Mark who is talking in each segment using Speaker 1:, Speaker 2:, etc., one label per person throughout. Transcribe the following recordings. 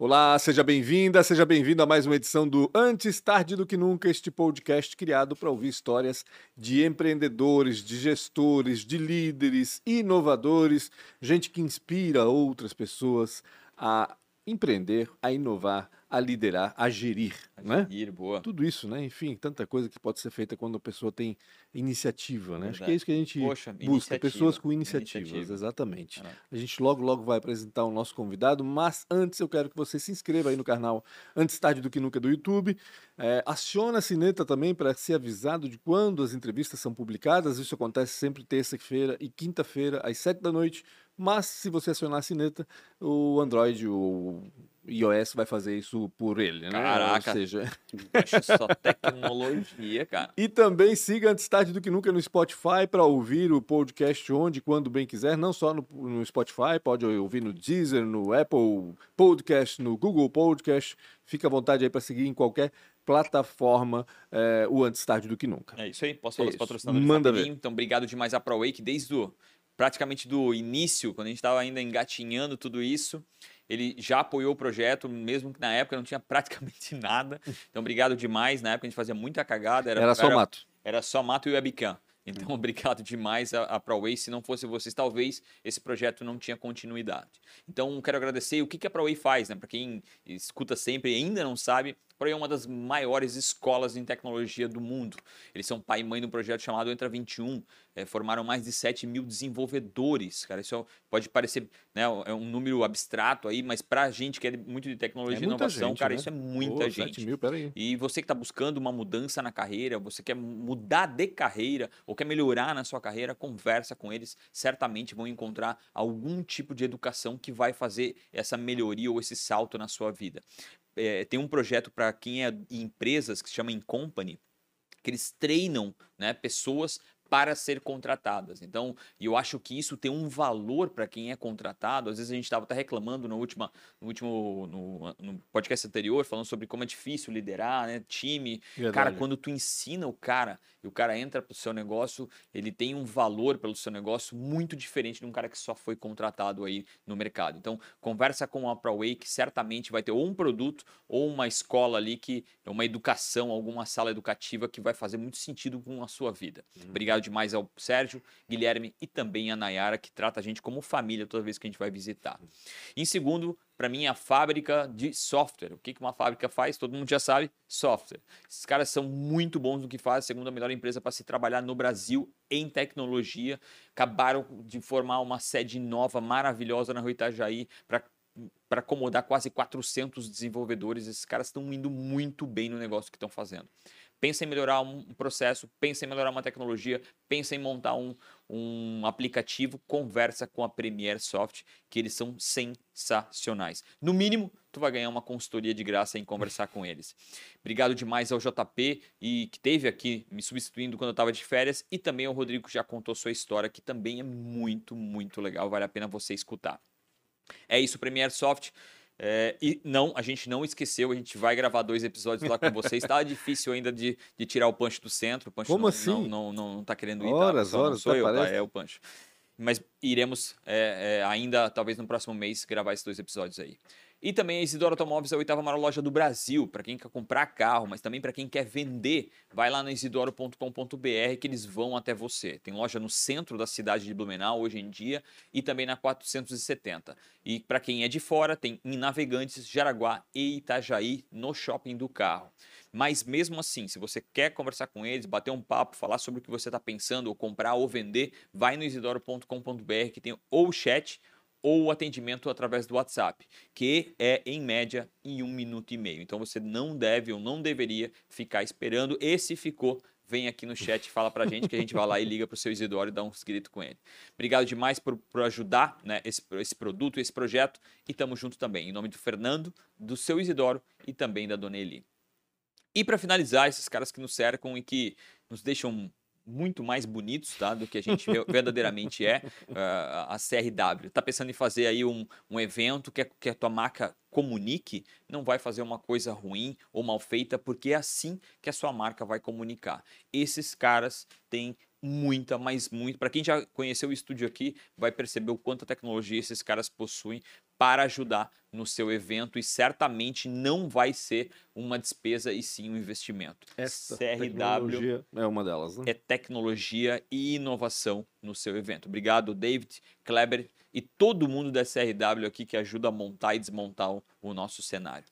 Speaker 1: Olá, seja bem-vinda, seja bem-vindo a mais uma edição do Antes Tarde do Que Nunca, este podcast criado para ouvir histórias de empreendedores, de gestores, de líderes, inovadores, gente que inspira outras pessoas a empreender, a inovar, a liderar, a gerir,
Speaker 2: A
Speaker 1: né?
Speaker 2: gerir, boa.
Speaker 1: Tudo isso, né? Enfim, tanta coisa que pode ser feita quando a pessoa tem iniciativa, né? Acho que é isso que a gente
Speaker 2: Poxa,
Speaker 1: busca,
Speaker 2: iniciativa,
Speaker 1: pessoas com iniciativas,
Speaker 2: iniciativa.
Speaker 1: exatamente.
Speaker 2: É.
Speaker 1: A gente logo, logo vai apresentar o nosso convidado, mas antes eu quero que você se inscreva aí no canal Antes Tarde do Que Nunca do YouTube. É, aciona a sineta também para ser avisado de quando as entrevistas são publicadas. Isso acontece sempre terça-feira e quinta-feira, às sete da noite. Mas se você acionar a sineta, o Android, o iOS vai fazer isso por ele, né?
Speaker 2: Caraca.
Speaker 1: Ou seja,
Speaker 2: só tecnologia, cara.
Speaker 1: e também siga Antes Tarde do Que Nunca no Spotify para ouvir o podcast onde quando bem quiser, não só no, no Spotify, pode ouvir no Deezer, no Apple Podcast, no Google Podcast. Fica à vontade aí para seguir em qualquer plataforma eh, o Antes Tarde do Que Nunca.
Speaker 2: É isso aí, posso
Speaker 1: É
Speaker 2: falar dos
Speaker 1: isso.
Speaker 2: patrocinadores
Speaker 1: Manda
Speaker 2: rapidinho? Então, obrigado demais à ProWay, que desde o, praticamente do início, quando a gente estava ainda engatinhando tudo isso, ele já apoiou o projeto, mesmo que na época não tinha praticamente nada. Então, obrigado demais. Na época a gente fazia muita cagada. Era,
Speaker 1: Era só mato.
Speaker 2: Era só mato e webcam. Então, obrigado demais a, a ProWay. Se não fosse vocês, talvez esse projeto não tinha continuidade. Então, quero agradecer. O que, que a ProWay faz, né? Para quem escuta sempre e ainda não sabe, a ProWay é uma das maiores escolas em tecnologia do mundo. Eles são pai e mãe de um projeto chamado Entra 21. eh, formaram mais de 7 mil desenvolvedores. Cara, isso é- pode parecer né, é um número abstrato aí, mas para a gente que é muito de tecnologia
Speaker 1: É
Speaker 2: e inovação,
Speaker 1: gente,
Speaker 2: cara,
Speaker 1: né?
Speaker 2: isso é muita
Speaker 1: Pô,
Speaker 2: gente.
Speaker 1: 7 mil, peraí.
Speaker 2: E você que está buscando uma mudança na carreira, você quer mudar de carreira ou quer melhorar na sua carreira, conversa com eles. Certamente vão encontrar algum tipo de educação que vai fazer essa melhoria ou esse salto na sua vida. É, tem um projeto para quem é em empresas que se chama Incompany, que eles treinam né, pessoas para ser contratadas. Então, eu acho que isso tem um valor para quem é contratado. Às vezes a gente estava até reclamando no, última, no último no, no podcast anterior, falando sobre como é difícil liderar, né? Time. Cara,
Speaker 1: Verdade.
Speaker 2: quando tu ensina o cara e o cara entra pro seu negócio, ele tem um valor pelo seu negócio muito diferente de um cara que só foi contratado aí no mercado. Então, conversa com a ProWay que certamente vai ter ou um produto ou uma escola ali que é uma educação, alguma sala educativa que vai fazer muito sentido com a sua vida. Obrigado demais ao Sérgio, Guilherme e também a Nayara que trata a gente como família toda vez que a gente vai visitar. Em segundo, para mim, a fábrica de software. O que uma fábrica faz? Todo mundo já sabe, software. Esses caras são muito bons no que fazem, segunda melhor empresa para se trabalhar no Brasil em tecnologia. Acabaram de formar uma sede nova, maravilhosa na Rua Itajaí para para acomodar quase 400 desenvolvedores. Esses caras estão indo muito bem no negócio que estão fazendo. Pensa em melhorar um processo, pensa em melhorar uma tecnologia, pensa em montar um, um aplicativo, conversa com a Premiere Soft, que eles são sensacionais. No mínimo, tu vai ganhar uma consultoria de graça em conversar com eles. Obrigado demais ao JP e que teve aqui me substituindo quando eu estava de férias e também ao Rodrigo que já contou sua história, que também é muito, muito legal, vale a pena você escutar. É isso, Premiere Soft. É, e não, a gente não esqueceu, a gente vai gravar dois episódios lá com vocês. Tá difícil ainda de, de tirar o Punch do centro. O Punch
Speaker 1: Como
Speaker 2: não,
Speaker 1: assim?
Speaker 2: Não, não, não, não tá querendo ir.
Speaker 1: Horas,
Speaker 2: tá?
Speaker 1: Horas,
Speaker 2: sou
Speaker 1: tá,
Speaker 2: eu, tá? É o Punch. Mas iremos é, é, ainda, talvez no próximo mês, gravar esses dois episódios aí. E também a Isidoro Automóveis é a oitava maior loja do Brasil, para quem quer comprar carro, mas também para quem quer vender. Vai lá na isidoro.com.br que eles vão até você. Tem loja no centro da cidade de Blumenau hoje em dia e também na 470. E para quem é de fora, tem em Navegantes, Jaraguá e Itajaí no shopping do carro. Mas mesmo assim, se você quer conversar com eles, bater um papo, falar sobre o que você está pensando, ou comprar ou vender, vai no isidoro.com.br que tem ou o chat ou atendimento através do WhatsApp, que é em média em um minuto e meio. Então você não deve ou não deveria ficar esperando. E se ficou, vem aqui no chat e fala pra gente que a gente vai lá e liga pro seu Isidoro e dá um grito com ele. Obrigado demais por, por ajudar né, esse, esse produto, esse projeto e tamo junto também. Em nome do Fernando, do seu Isidoro e também da Dona Eli. E para finalizar, esses caras que nos cercam e que nos deixam muito mais bonitos tá, do que a gente ve- verdadeiramente é, ah, a CRW. Tá pensando em fazer aí um, um evento que, a- que a tua marca comunique, não vai fazer uma coisa ruim ou mal feita, porque é assim que a sua marca vai comunicar. Esses caras têm muita, mas muito. Para quem já conheceu o estúdio aqui, vai perceber o quanto a tecnologia esses caras possuem para ajudar no seu evento e certamente não vai ser uma despesa e sim um investimento.
Speaker 1: Essa
Speaker 2: CRW
Speaker 1: é uma delas, né?
Speaker 2: é tecnologia e inovação no seu evento. Obrigado, David, Kleber e todo mundo da CRW aqui que ajuda a montar e desmontar o nosso cenário.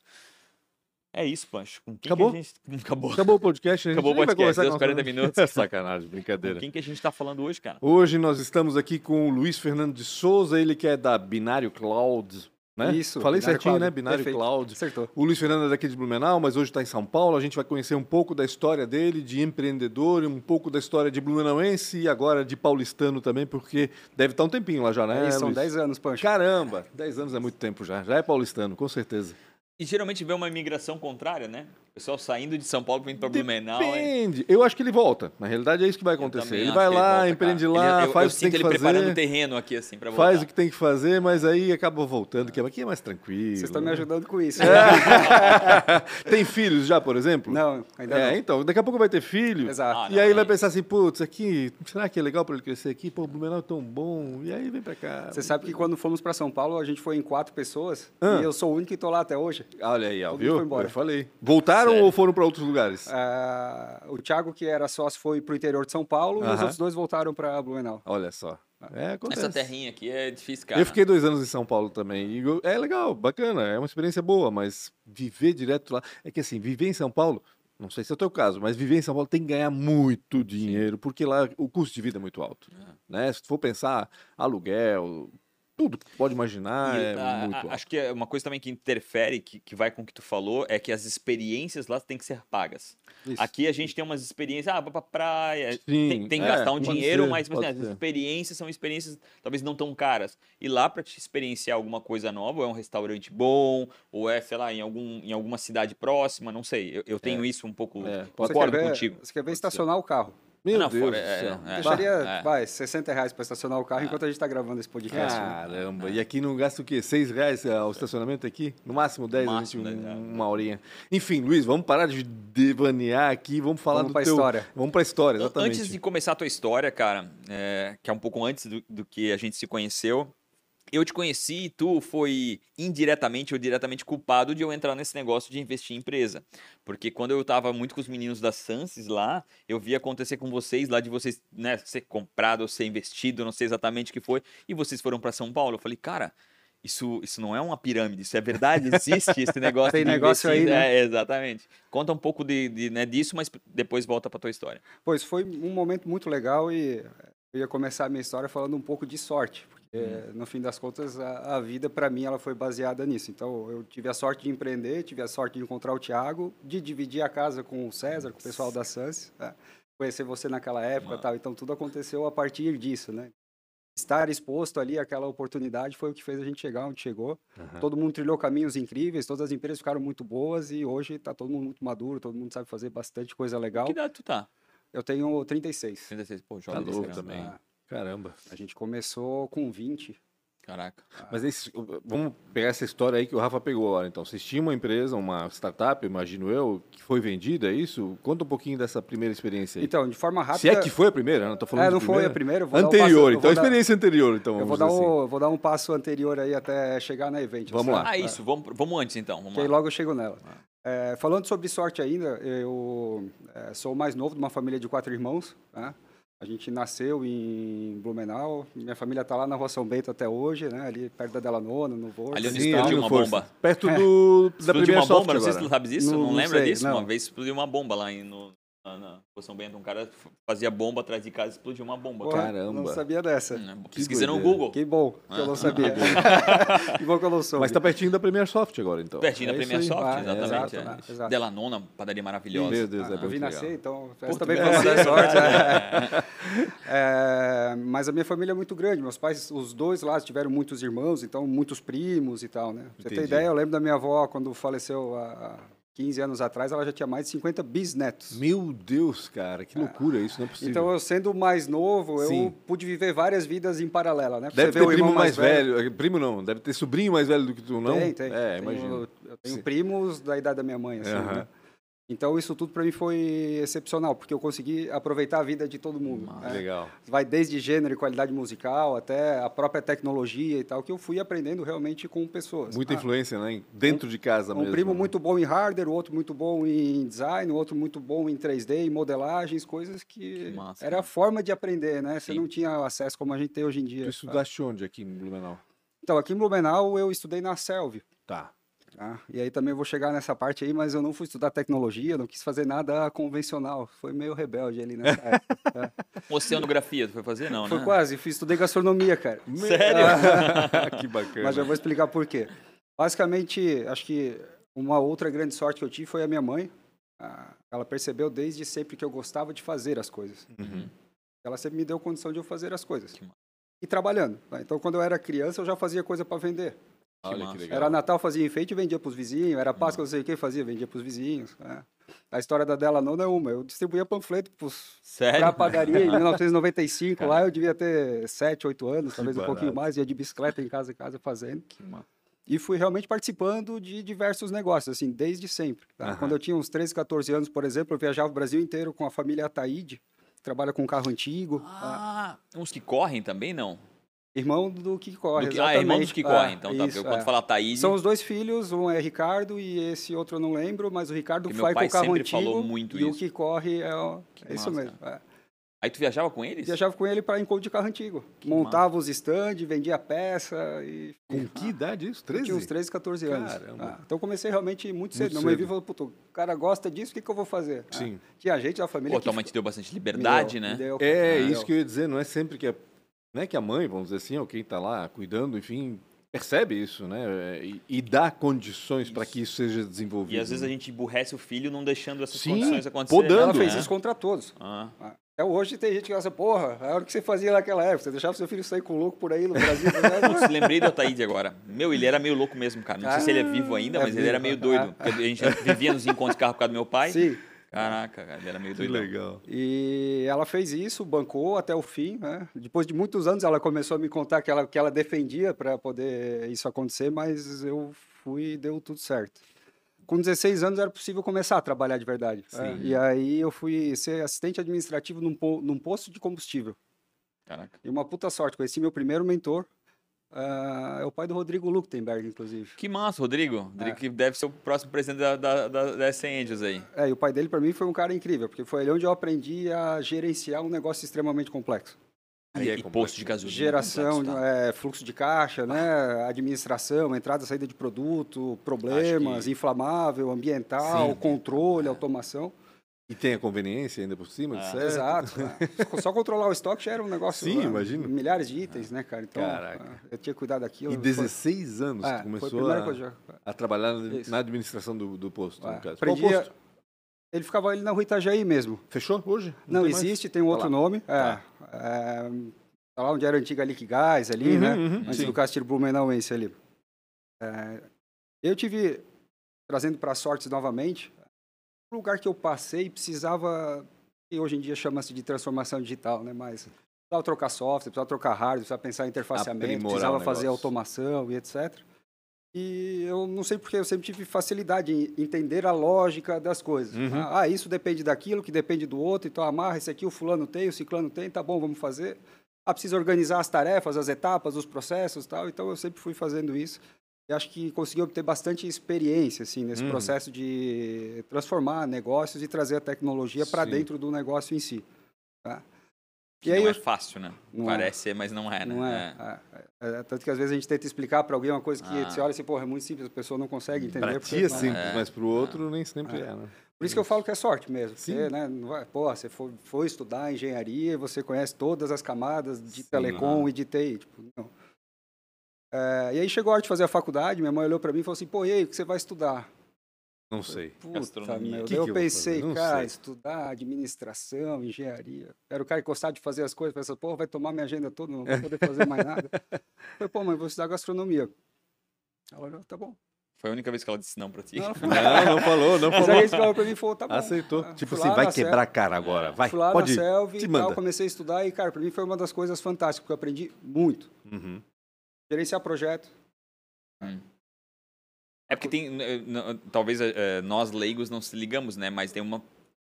Speaker 2: É isso, Pancho. Com quem
Speaker 1: Acabou?
Speaker 2: Que a gente... Acabou.
Speaker 1: Acabou o podcast, a gente
Speaker 2: Acabou o podcast,
Speaker 1: conversar
Speaker 2: deu
Speaker 1: com
Speaker 2: os 40
Speaker 1: nosso-
Speaker 2: minutos.
Speaker 1: Sacanagem,
Speaker 2: Com
Speaker 1: brincadeira.
Speaker 2: quem que a gente está falando hoje, cara?
Speaker 1: Hoje nós estamos aqui com o Luiz Fernando de Souza, ele que é da Binário Cloud, né?
Speaker 3: Isso,
Speaker 1: Falei
Speaker 3: Binário
Speaker 1: certinho,
Speaker 3: Cloud,
Speaker 1: né? Binário
Speaker 3: perfeito.
Speaker 1: Cloud.
Speaker 3: Acertou.
Speaker 1: O Luiz Fernando é daqui de Blumenau, mas hoje está em São Paulo. A gente vai conhecer um pouco da história dele, de empreendedor, e um pouco da história de blumenauense e agora de paulistano também, porque deve estar um tempinho lá já, né?
Speaker 3: Aí são
Speaker 1: Luiz?
Speaker 3: 10 anos, Pancho.
Speaker 1: Caramba, 10 anos é muito tempo já. Já é paulistano, com certeza.
Speaker 2: E geralmente vê uma imigração contrária, né? O pessoal saindo de São Paulo vindo para Blumenau. é-
Speaker 1: Depende. Eu acho que ele volta. Na realidade é isso que vai acontecer. Ele vai
Speaker 2: que ele
Speaker 1: lá,
Speaker 2: volta,
Speaker 1: empreende
Speaker 2: cara.
Speaker 1: lá,
Speaker 2: Ele- eu,
Speaker 1: faz
Speaker 2: eu
Speaker 1: o que tem
Speaker 2: sinto
Speaker 1: que
Speaker 2: ele
Speaker 1: fazer.
Speaker 2: preparando o terreno aqui, assim, para voltar.
Speaker 1: Faz o que tem que fazer, mas aí acaba voltando, que aqui é mais tranquilo.
Speaker 3: Vocês estão me ajudando com isso.
Speaker 1: tem filhos já, por exemplo?
Speaker 3: Não, ainda
Speaker 1: É,
Speaker 3: não.
Speaker 1: então, daqui a pouco vai ter filho.
Speaker 3: Exato.
Speaker 2: Ah,
Speaker 1: E
Speaker 2: não,
Speaker 1: aí vai
Speaker 2: aí-
Speaker 1: pensar assim, putz, aqui, será que é legal para ele crescer aqui? Pô, o Blumenau é tão bom. E aí vem pra cá.
Speaker 3: Você sabe que quando fomos para São Paulo, a gente foi em quatro pessoas
Speaker 1: Ah.
Speaker 3: e eu sou o único que estou lá até hoje.
Speaker 1: Olha aí, ó, viu?
Speaker 3: foi embora.
Speaker 1: Eu falei. Voltaram
Speaker 2: Sério?
Speaker 1: ou foram para outros lugares?
Speaker 3: Ah, o Thiago, que era sócio, foi para o interior de São Paulo e os outros dois voltaram para Blumenau.
Speaker 1: Olha só. É, acontece.
Speaker 2: Essa terrinha aqui é difícil, cara.
Speaker 1: Eu fiquei dois anos em São Paulo também. E eu- é legal, bacana, é uma experiência boa, mas viver direto lá. É que assim, viver em São Paulo, não sei se é o teu caso, mas viver em São Paulo tem que ganhar muito dinheiro, porque lá o custo de vida é muito alto. Né? Se tu for pensar aluguel, tudo que pode imaginar
Speaker 2: E,
Speaker 1: é
Speaker 2: a-
Speaker 1: muito
Speaker 2: a-. Acho que é uma coisa também que interfere, que, que vai com o que tu falou, é que as experiências lá têm que ser pagas.
Speaker 3: Isso.
Speaker 2: Aqui a gente tem umas experiências, ah, pra praia,
Speaker 1: Sim,
Speaker 2: tem, tem que
Speaker 1: é,
Speaker 2: gastar um dinheiro,
Speaker 1: ser,
Speaker 2: mas tipo assim, as experiências são experiências talvez não tão caras. E lá para te experienciar alguma coisa nova, ou é um restaurante bom, ou é, sei lá, em, algum, em alguma cidade próxima, não sei. Eu, eu tenho isso um pouco,
Speaker 1: É,
Speaker 2: concordo
Speaker 3: ver,
Speaker 2: contigo.
Speaker 3: Você quer ver estacionar o carro?
Speaker 1: Meu
Speaker 2: Não,
Speaker 1: Deus
Speaker 2: fora,
Speaker 1: do
Speaker 2: é,
Speaker 1: céu.
Speaker 2: é.
Speaker 3: Deixaria,
Speaker 2: é.
Speaker 3: vai, 60 reais para estacionar o carro enquanto a gente está gravando esse podcast.
Speaker 1: Caramba, e aqui não gasta o quê? Seis reais é, o estacionamento aqui? No máximo dez, a gente,
Speaker 2: máximo
Speaker 1: um-
Speaker 2: dez, é.
Speaker 1: uma horinha. Enfim, Luiz, vamos parar de devanear aqui, vamos falar
Speaker 3: Vamos
Speaker 1: do
Speaker 3: pra
Speaker 1: teu...
Speaker 3: história.
Speaker 1: Vamos pra história,
Speaker 2: An-
Speaker 1: exatamente.
Speaker 2: Antes de começar a tua história, cara, é, que é um pouco antes do, do que a gente se conheceu, eu te conheci e tu foi indiretamente ou diretamente culpado de eu entrar nesse negócio de investir em empresa. Porque quando eu tava muito com os meninos da Sansis lá, eu vi acontecer com vocês lá de vocês, né, ser comprado ou ser investido, não sei exatamente o que foi, e vocês foram para São Paulo. Eu falei, cara, isso, isso não é uma pirâmide, isso é verdade, existe esse negócio
Speaker 3: Tem negócio
Speaker 2: investir.
Speaker 3: aí, né?
Speaker 2: É, exatamente. Conta um pouco de, de, né, disso, mas depois volta para tua história.
Speaker 3: Pois foi um momento muito legal e eu ia começar a minha história falando um pouco de sorte, porque no fim das contas a, a vida para mim ela foi baseada nisso. Então eu tive a sorte de empreender, tive a sorte de encontrar o Thiago, de dividir a casa com o César, com o pessoal da Sans, né? conhecer você naquela época,
Speaker 2: Mano.
Speaker 3: e tal. Então tudo aconteceu a partir disso, né? Estar exposto ali àquela oportunidade foi o que fez a gente chegar onde chegou.
Speaker 1: Aham.
Speaker 3: Todo mundo trilhou caminhos incríveis, todas as empresas ficaram muito boas e hoje está todo mundo muito maduro, todo mundo sabe fazer bastante coisa legal.
Speaker 2: Que idade tu tá?
Speaker 3: Eu tenho 36.
Speaker 2: 36, pô,
Speaker 1: Tá
Speaker 2: jovem
Speaker 1: louco
Speaker 2: caramba.
Speaker 1: também.
Speaker 3: Ah,
Speaker 1: Caramba.
Speaker 3: A gente começou com 20.
Speaker 2: Caraca.
Speaker 1: Mas esse- vamos pegar essa história aí que o Rafa pegou agora. Então, vocês tinham uma empresa, uma startup, imagino eu, que foi vendida, é isso? Conta um pouquinho dessa primeira experiência aí.
Speaker 3: Então, de forma rápida.
Speaker 1: Se é que foi a primeira, não tô falando
Speaker 3: É,
Speaker 1: de
Speaker 3: não foi
Speaker 1: primeira.
Speaker 3: a primeira. dar um
Speaker 1: Anterior,
Speaker 3: passo-
Speaker 1: então a
Speaker 3: dar-
Speaker 1: experiência anterior, então.
Speaker 3: Eu vou dar,
Speaker 1: assim.
Speaker 3: um, vou dar um passo anterior aí até chegar na event.
Speaker 1: Vamos lá.
Speaker 2: Ah, isso. Vamos, vamos antes então. Vamos
Speaker 3: Que aí
Speaker 2: lá.
Speaker 3: logo eu chego nela. É, falando sobre sorte ainda, eu é, sou o mais novo de uma família de quatro irmãos. né? A gente nasceu em Blumenau. Minha família está lá na Rua São Bento até hoje, né? ali perto da Della Nona, no Vorto.
Speaker 2: Ali onde
Speaker 1: Sim,
Speaker 2: explodiu uma
Speaker 1: Força.
Speaker 2: bomba.
Speaker 1: Perto
Speaker 3: É.
Speaker 1: do, da
Speaker 2: Explodiu
Speaker 1: primeira
Speaker 2: uma bomba, não sei se
Speaker 1: agora.
Speaker 2: tu sabes disso,
Speaker 3: Não-
Speaker 2: não,
Speaker 3: não
Speaker 2: lembra
Speaker 3: sei,
Speaker 2: disso?
Speaker 3: não.
Speaker 2: Uma vez explodiu uma bomba lá em, no, na, São Bento. Um cara fazia bomba atrás de casa e explodiu uma bomba.
Speaker 1: Caramba.
Speaker 3: Não sabia dessa.
Speaker 2: Hum, Pesquisa no. Google.
Speaker 3: Que bom que eu
Speaker 2: Ah.
Speaker 3: não sabia. que bom que eu não soube.
Speaker 1: Mas tá pertinho da Premier Soft agora, então.
Speaker 2: Pertinho da
Speaker 1: É isso
Speaker 2: Premier
Speaker 1: aí.
Speaker 2: Soft,
Speaker 3: Ah,
Speaker 2: exatamente.
Speaker 3: exato,
Speaker 2: é.
Speaker 3: exato.
Speaker 2: Delanona, padaria maravilhosa.
Speaker 1: Meu Deus, é
Speaker 3: Ah,
Speaker 1: muito
Speaker 3: eu vi nascer, então essa também foi uma
Speaker 2: nascer,
Speaker 3: das sortes.
Speaker 2: verdade,
Speaker 3: é.
Speaker 2: é.
Speaker 3: É, mas a minha família é muito grande. Meus pais, os dois lá, tiveram muitos irmãos, então muitos primos e tal, né? Pra Você tem
Speaker 1: Entendi.
Speaker 3: ideia? Eu lembro da minha avó, quando faleceu há 15 anos atrás, ela já tinha mais de 50 bisnetos.
Speaker 1: Meu Deus, cara, que loucura isso, não é possível.
Speaker 3: Então, eu sendo mais novo, eu
Speaker 1: Sim.
Speaker 3: pude viver várias vidas em paralela, né? Pra
Speaker 1: Deve ter primo
Speaker 3: irmão
Speaker 1: mais velho. Primo não, deve ter sobrinho mais velho do que tu, não?
Speaker 3: Tem, tem.
Speaker 1: É, imagino.
Speaker 3: Eu tenho
Speaker 1: Sim.
Speaker 3: primos da idade da minha mãe, assim, né? Então isso tudo para mim foi excepcional, porque eu consegui aproveitar a vida de todo mundo.
Speaker 1: Ah,
Speaker 3: né?
Speaker 1: Legal.
Speaker 3: Vai desde gênero e qualidade musical até a própria tecnologia e tal, que eu fui aprendendo realmente com pessoas.
Speaker 1: Muita
Speaker 3: Ah,
Speaker 1: influência, né? Dentro de casa
Speaker 3: um
Speaker 1: mesmo.
Speaker 3: primo
Speaker 1: né?
Speaker 3: muito bom em hardware, outro muito bom em design, outro muito bom em 3D, em modelagens, coisas que,
Speaker 2: Que massa,
Speaker 3: era a forma de aprender, né? Você
Speaker 2: Sim.
Speaker 3: não tinha acesso como a gente tem hoje em dia.
Speaker 1: Tu estudaste onde aqui em Blumenau?
Speaker 3: Então, aqui em Blumenau eu estudei na Selv.
Speaker 1: Tá.
Speaker 3: Tá? E aí também vou chegar nessa parte aí, mas eu não fui estudar tecnologia, não quis fazer nada convencional. Foi meio rebelde ali nessa época. tá?
Speaker 2: Oceanografia, tu foi fazer? Não,
Speaker 3: Foi
Speaker 2: né?
Speaker 3: quase, fiz, estudei gastronomia, cara.
Speaker 2: Sério?
Speaker 1: que bacana.
Speaker 3: Mas eu vou explicar por quê. Basicamente, acho que uma outra grande sorte que eu tive foi a minha mãe. Ah, Ela percebeu desde sempre que eu gostava de fazer as coisas.
Speaker 2: Uhum.
Speaker 3: Ela sempre me deu condição de eu fazer as coisas. E trabalhando. tá? Então, quando eu era criança, eu já fazia coisa para vender.
Speaker 1: Olha
Speaker 2: massa.
Speaker 1: que legal.
Speaker 3: Era Natal, fazia enfeite e vendia para os vizinhos. Era Páscoa, não sei o que, fazia, vendia para os vizinhos. né? A história da dela não é uma. Eu distribuía panfleto para a padaria em 1995. lá eu devia ter 7, 8 anos, talvez um pouquinho
Speaker 1: barato.
Speaker 3: mais. Ia de bicicleta em casa em casa fazendo.
Speaker 2: Que.
Speaker 3: E fui realmente participando de diversos negócios, assim, desde sempre. tá?
Speaker 1: Aham.
Speaker 3: Quando eu tinha uns 13, 14 anos, por exemplo, eu viajava o Brasil inteiro com a família Ataíde, que trabalha com carro antigo. tá?
Speaker 2: Ah, uns que correm também, não?
Speaker 3: Irmão do que corre,
Speaker 2: Do que- ah, irmão dos que
Speaker 3: É,
Speaker 2: correm, então tá.
Speaker 3: isso,
Speaker 2: quando
Speaker 3: é.
Speaker 2: fala Thaís,
Speaker 3: São os dois filhos, um é Ricardo e esse outro eu não lembro, mas o Ricardo
Speaker 2: Porque meu
Speaker 3: vai com
Speaker 2: pai
Speaker 3: o carro
Speaker 2: sempre
Speaker 3: antigo
Speaker 2: falou muito
Speaker 3: e o
Speaker 2: isso.
Speaker 3: que corre é, o-
Speaker 2: Que
Speaker 3: é isso
Speaker 2: massa,
Speaker 3: mesmo. é.
Speaker 2: aí tu viajava com eles?
Speaker 3: Viajava com ele para encontro de carro antigo. Montava os stands, vendia peça e...
Speaker 1: Com que idade isso?
Speaker 3: Eu
Speaker 1: 13?
Speaker 3: tinha uns 13, 14 anos.
Speaker 1: Caramba.
Speaker 3: Ah, então comecei realmente muito cedo.
Speaker 1: Muito
Speaker 3: Não me vi
Speaker 1: cedo.
Speaker 3: e falei, puto, o cara gosta disso, o que, que eu vou fazer? Ah,
Speaker 1: Sim.
Speaker 3: tinha gente da família
Speaker 2: Pô,
Speaker 3: que
Speaker 2: tua mãe te deu bastante liberdade, né?
Speaker 3: deu-
Speaker 1: É,
Speaker 3: me
Speaker 1: isso
Speaker 3: deu.
Speaker 1: que eu ia dizer, não é sempre que a, não é que a mãe, vamos dizer assim, ou quem está lá cuidando, enfim, percebe isso, né? E, e dá condições para que isso seja desenvolvido.
Speaker 2: E às vezes a gente emburrece o filho não deixando essas
Speaker 1: Sim,
Speaker 2: condições acontecerem.
Speaker 1: podando,
Speaker 3: Ela fez
Speaker 2: né?
Speaker 3: isso contra todos.
Speaker 2: Ah,
Speaker 3: Ah, Até hoje tem gente que fala assim, porra, a hora que você fazia naquela época, você deixava seu filho sair com louco por aí no Brasil. né?
Speaker 2: Putz, lembrei do Ataíde agora. Meu, ele era meio louco mesmo, cara. Não sei se ele é vivo ainda,
Speaker 3: É
Speaker 2: mas ele era meio
Speaker 3: vivo.
Speaker 2: doido.
Speaker 3: Ah.
Speaker 2: Porque a gente vivia nos encontros de carro por causa do meu pai.
Speaker 3: Sim.
Speaker 2: Caraca, cara, ele era meio
Speaker 1: Que
Speaker 2: doidão.
Speaker 1: legal.
Speaker 3: E ela fez isso, bancou até o fim. Né? Depois de muitos anos, ela começou a me contar que ela, que ela defendia para poder isso acontecer, mas eu fui e deu tudo certo. Com 16 anos era possível começar a trabalhar de verdade. né?
Speaker 1: Sim.
Speaker 3: E aí eu fui ser assistente administrativo num, po- num posto de combustível.
Speaker 2: Caraca.
Speaker 3: E uma puta sorte, conheci meu primeiro mentor, ah, é o pai do Rodrigo Luktenberg, inclusive.
Speaker 2: Que massa, Rodrigo.
Speaker 3: É.
Speaker 2: Rodrigo que deve ser o próximo presidente da, da, da, da SC Angels aí.
Speaker 3: É, e o pai dele para mim foi um cara incrível, porque foi ali onde eu aprendi a gerenciar um negócio extremamente complexo.
Speaker 1: E é
Speaker 2: e posto de gasolina.
Speaker 3: Geração,
Speaker 2: complexo, tá?
Speaker 3: é, fluxo de caixa, né? administração, entrada e saída de produto, problemas,
Speaker 2: que-
Speaker 3: inflamável, ambiental,
Speaker 1: Sim.
Speaker 3: controle, automação.
Speaker 1: E tem a conveniência ainda por cima,
Speaker 2: Ah.
Speaker 1: certo?
Speaker 3: Exato. né? Só controlar o estoque já era um negócio.
Speaker 1: Sim,
Speaker 3: né?
Speaker 1: imagino.
Speaker 3: Milhares de itens, né, cara? Então,
Speaker 1: Caraca.
Speaker 3: ah, eu tinha que cuidar daquilo.
Speaker 1: E
Speaker 3: foi-
Speaker 1: 16 anos
Speaker 3: é, foi a
Speaker 1: começou a,
Speaker 3: coisa.
Speaker 1: a trabalhar na-
Speaker 3: Isso.
Speaker 1: na administração do, do posto,
Speaker 3: É,
Speaker 1: no caso.
Speaker 3: aprendi
Speaker 1: Qual posto?
Speaker 3: Ele ficava ali na rua Itajaí mesmo.
Speaker 1: Fechou hoje?
Speaker 3: Não,
Speaker 1: tem mais?
Speaker 3: existe, tem um
Speaker 1: Tá
Speaker 3: outro
Speaker 1: lá.
Speaker 3: nome. É,
Speaker 1: Tá.
Speaker 3: é, tá lá onde era a antiga Lick Gás, ali,
Speaker 1: Uhum,
Speaker 3: né?
Speaker 1: uhum,
Speaker 3: Antes
Speaker 1: sim.
Speaker 3: do Castilho Blumenauense ali. É, eu tive, trazendo para sortes novamente, lugar que eu passei precisava, que hoje em dia chama-se de transformação digital, né? Mas precisava trocar software, precisava trocar hardware, precisava pensar em interfaceamento,
Speaker 1: Aprimorar
Speaker 3: precisava fazer automação e etc. E eu não sei porque eu sempre tive facilidade em entender a lógica das coisas.
Speaker 1: Uhum.
Speaker 3: Ah, isso depende daquilo, que depende do outro, então amarra esse aqui, o fulano tem, o ciclano tem, tá bom, vamos fazer. Ah, precisa organizar as tarefas, as etapas, os processos e tal. Então eu sempre fui fazendo isso. E acho que consegui obter bastante experiência assim nesse
Speaker 1: Uhum.
Speaker 3: processo de transformar negócios e trazer a tecnologia para dentro do negócio em si. Tá? E aí
Speaker 2: não
Speaker 3: eu-
Speaker 2: é fácil, né?
Speaker 3: Não é.
Speaker 2: Parece ser, mas não é, né?
Speaker 3: não é, é. É, tanto que às vezes a gente tenta explicar para alguém uma coisa que
Speaker 2: Ah.
Speaker 3: você olha assim, porra, é muito simples, a pessoa não consegue entender. Porque
Speaker 1: ti é
Speaker 3: não-
Speaker 1: simples,
Speaker 2: É.
Speaker 1: mas pro outro nem sempre é, né?
Speaker 3: Por isso que eu falo que é sorte mesmo.
Speaker 1: Sim.
Speaker 3: Você, né, não pô, você foi, foi estudar engenharia, você conhece todas as camadas de
Speaker 1: Sim.
Speaker 3: telecom e de TI. Tipo, não. É, e aí chegou a hora de fazer a faculdade, minha mãe olhou para mim e falou assim, pô, e aí, o que você vai estudar?
Speaker 1: Não sei.
Speaker 3: Puta,
Speaker 2: Gastronomia.
Speaker 3: meu.
Speaker 1: Que
Speaker 3: eu
Speaker 1: eu
Speaker 3: pensei?
Speaker 1: Não
Speaker 3: cara,
Speaker 1: sei.
Speaker 3: estudar administração, engenharia. Era o cara que gostava de fazer as coisas. Pensei, pô, vai tomar minha agenda toda, não vou poder fazer mais nada. Falei, pô, mãe, vou estudar gastronomia. Ela olhou, tá bom.
Speaker 2: Foi a única vez que ela disse não pra ti.
Speaker 3: Não, falou,
Speaker 1: Não, não falou, não
Speaker 3: Mas
Speaker 1: falou.
Speaker 3: aí esse falou pra mim e falou, tá bom.
Speaker 1: Aceitou.
Speaker 3: Ah,
Speaker 1: Tipo assim, vai quebrar a cara agora. Vai,
Speaker 3: Fui lá
Speaker 1: pode
Speaker 3: na
Speaker 1: ir.
Speaker 3: Selv
Speaker 1: Te
Speaker 3: e
Speaker 1: manda.
Speaker 3: tal, comecei a estudar e, cara, pra mim foi uma das coisas fantásticas, porque eu aprendi muito.
Speaker 1: Uhum.
Speaker 3: Gerenciar projeto,
Speaker 2: Hum. É porque tem. eh, n- Talvez eh, nós leigos não se ligamos, né? Mas tem uma.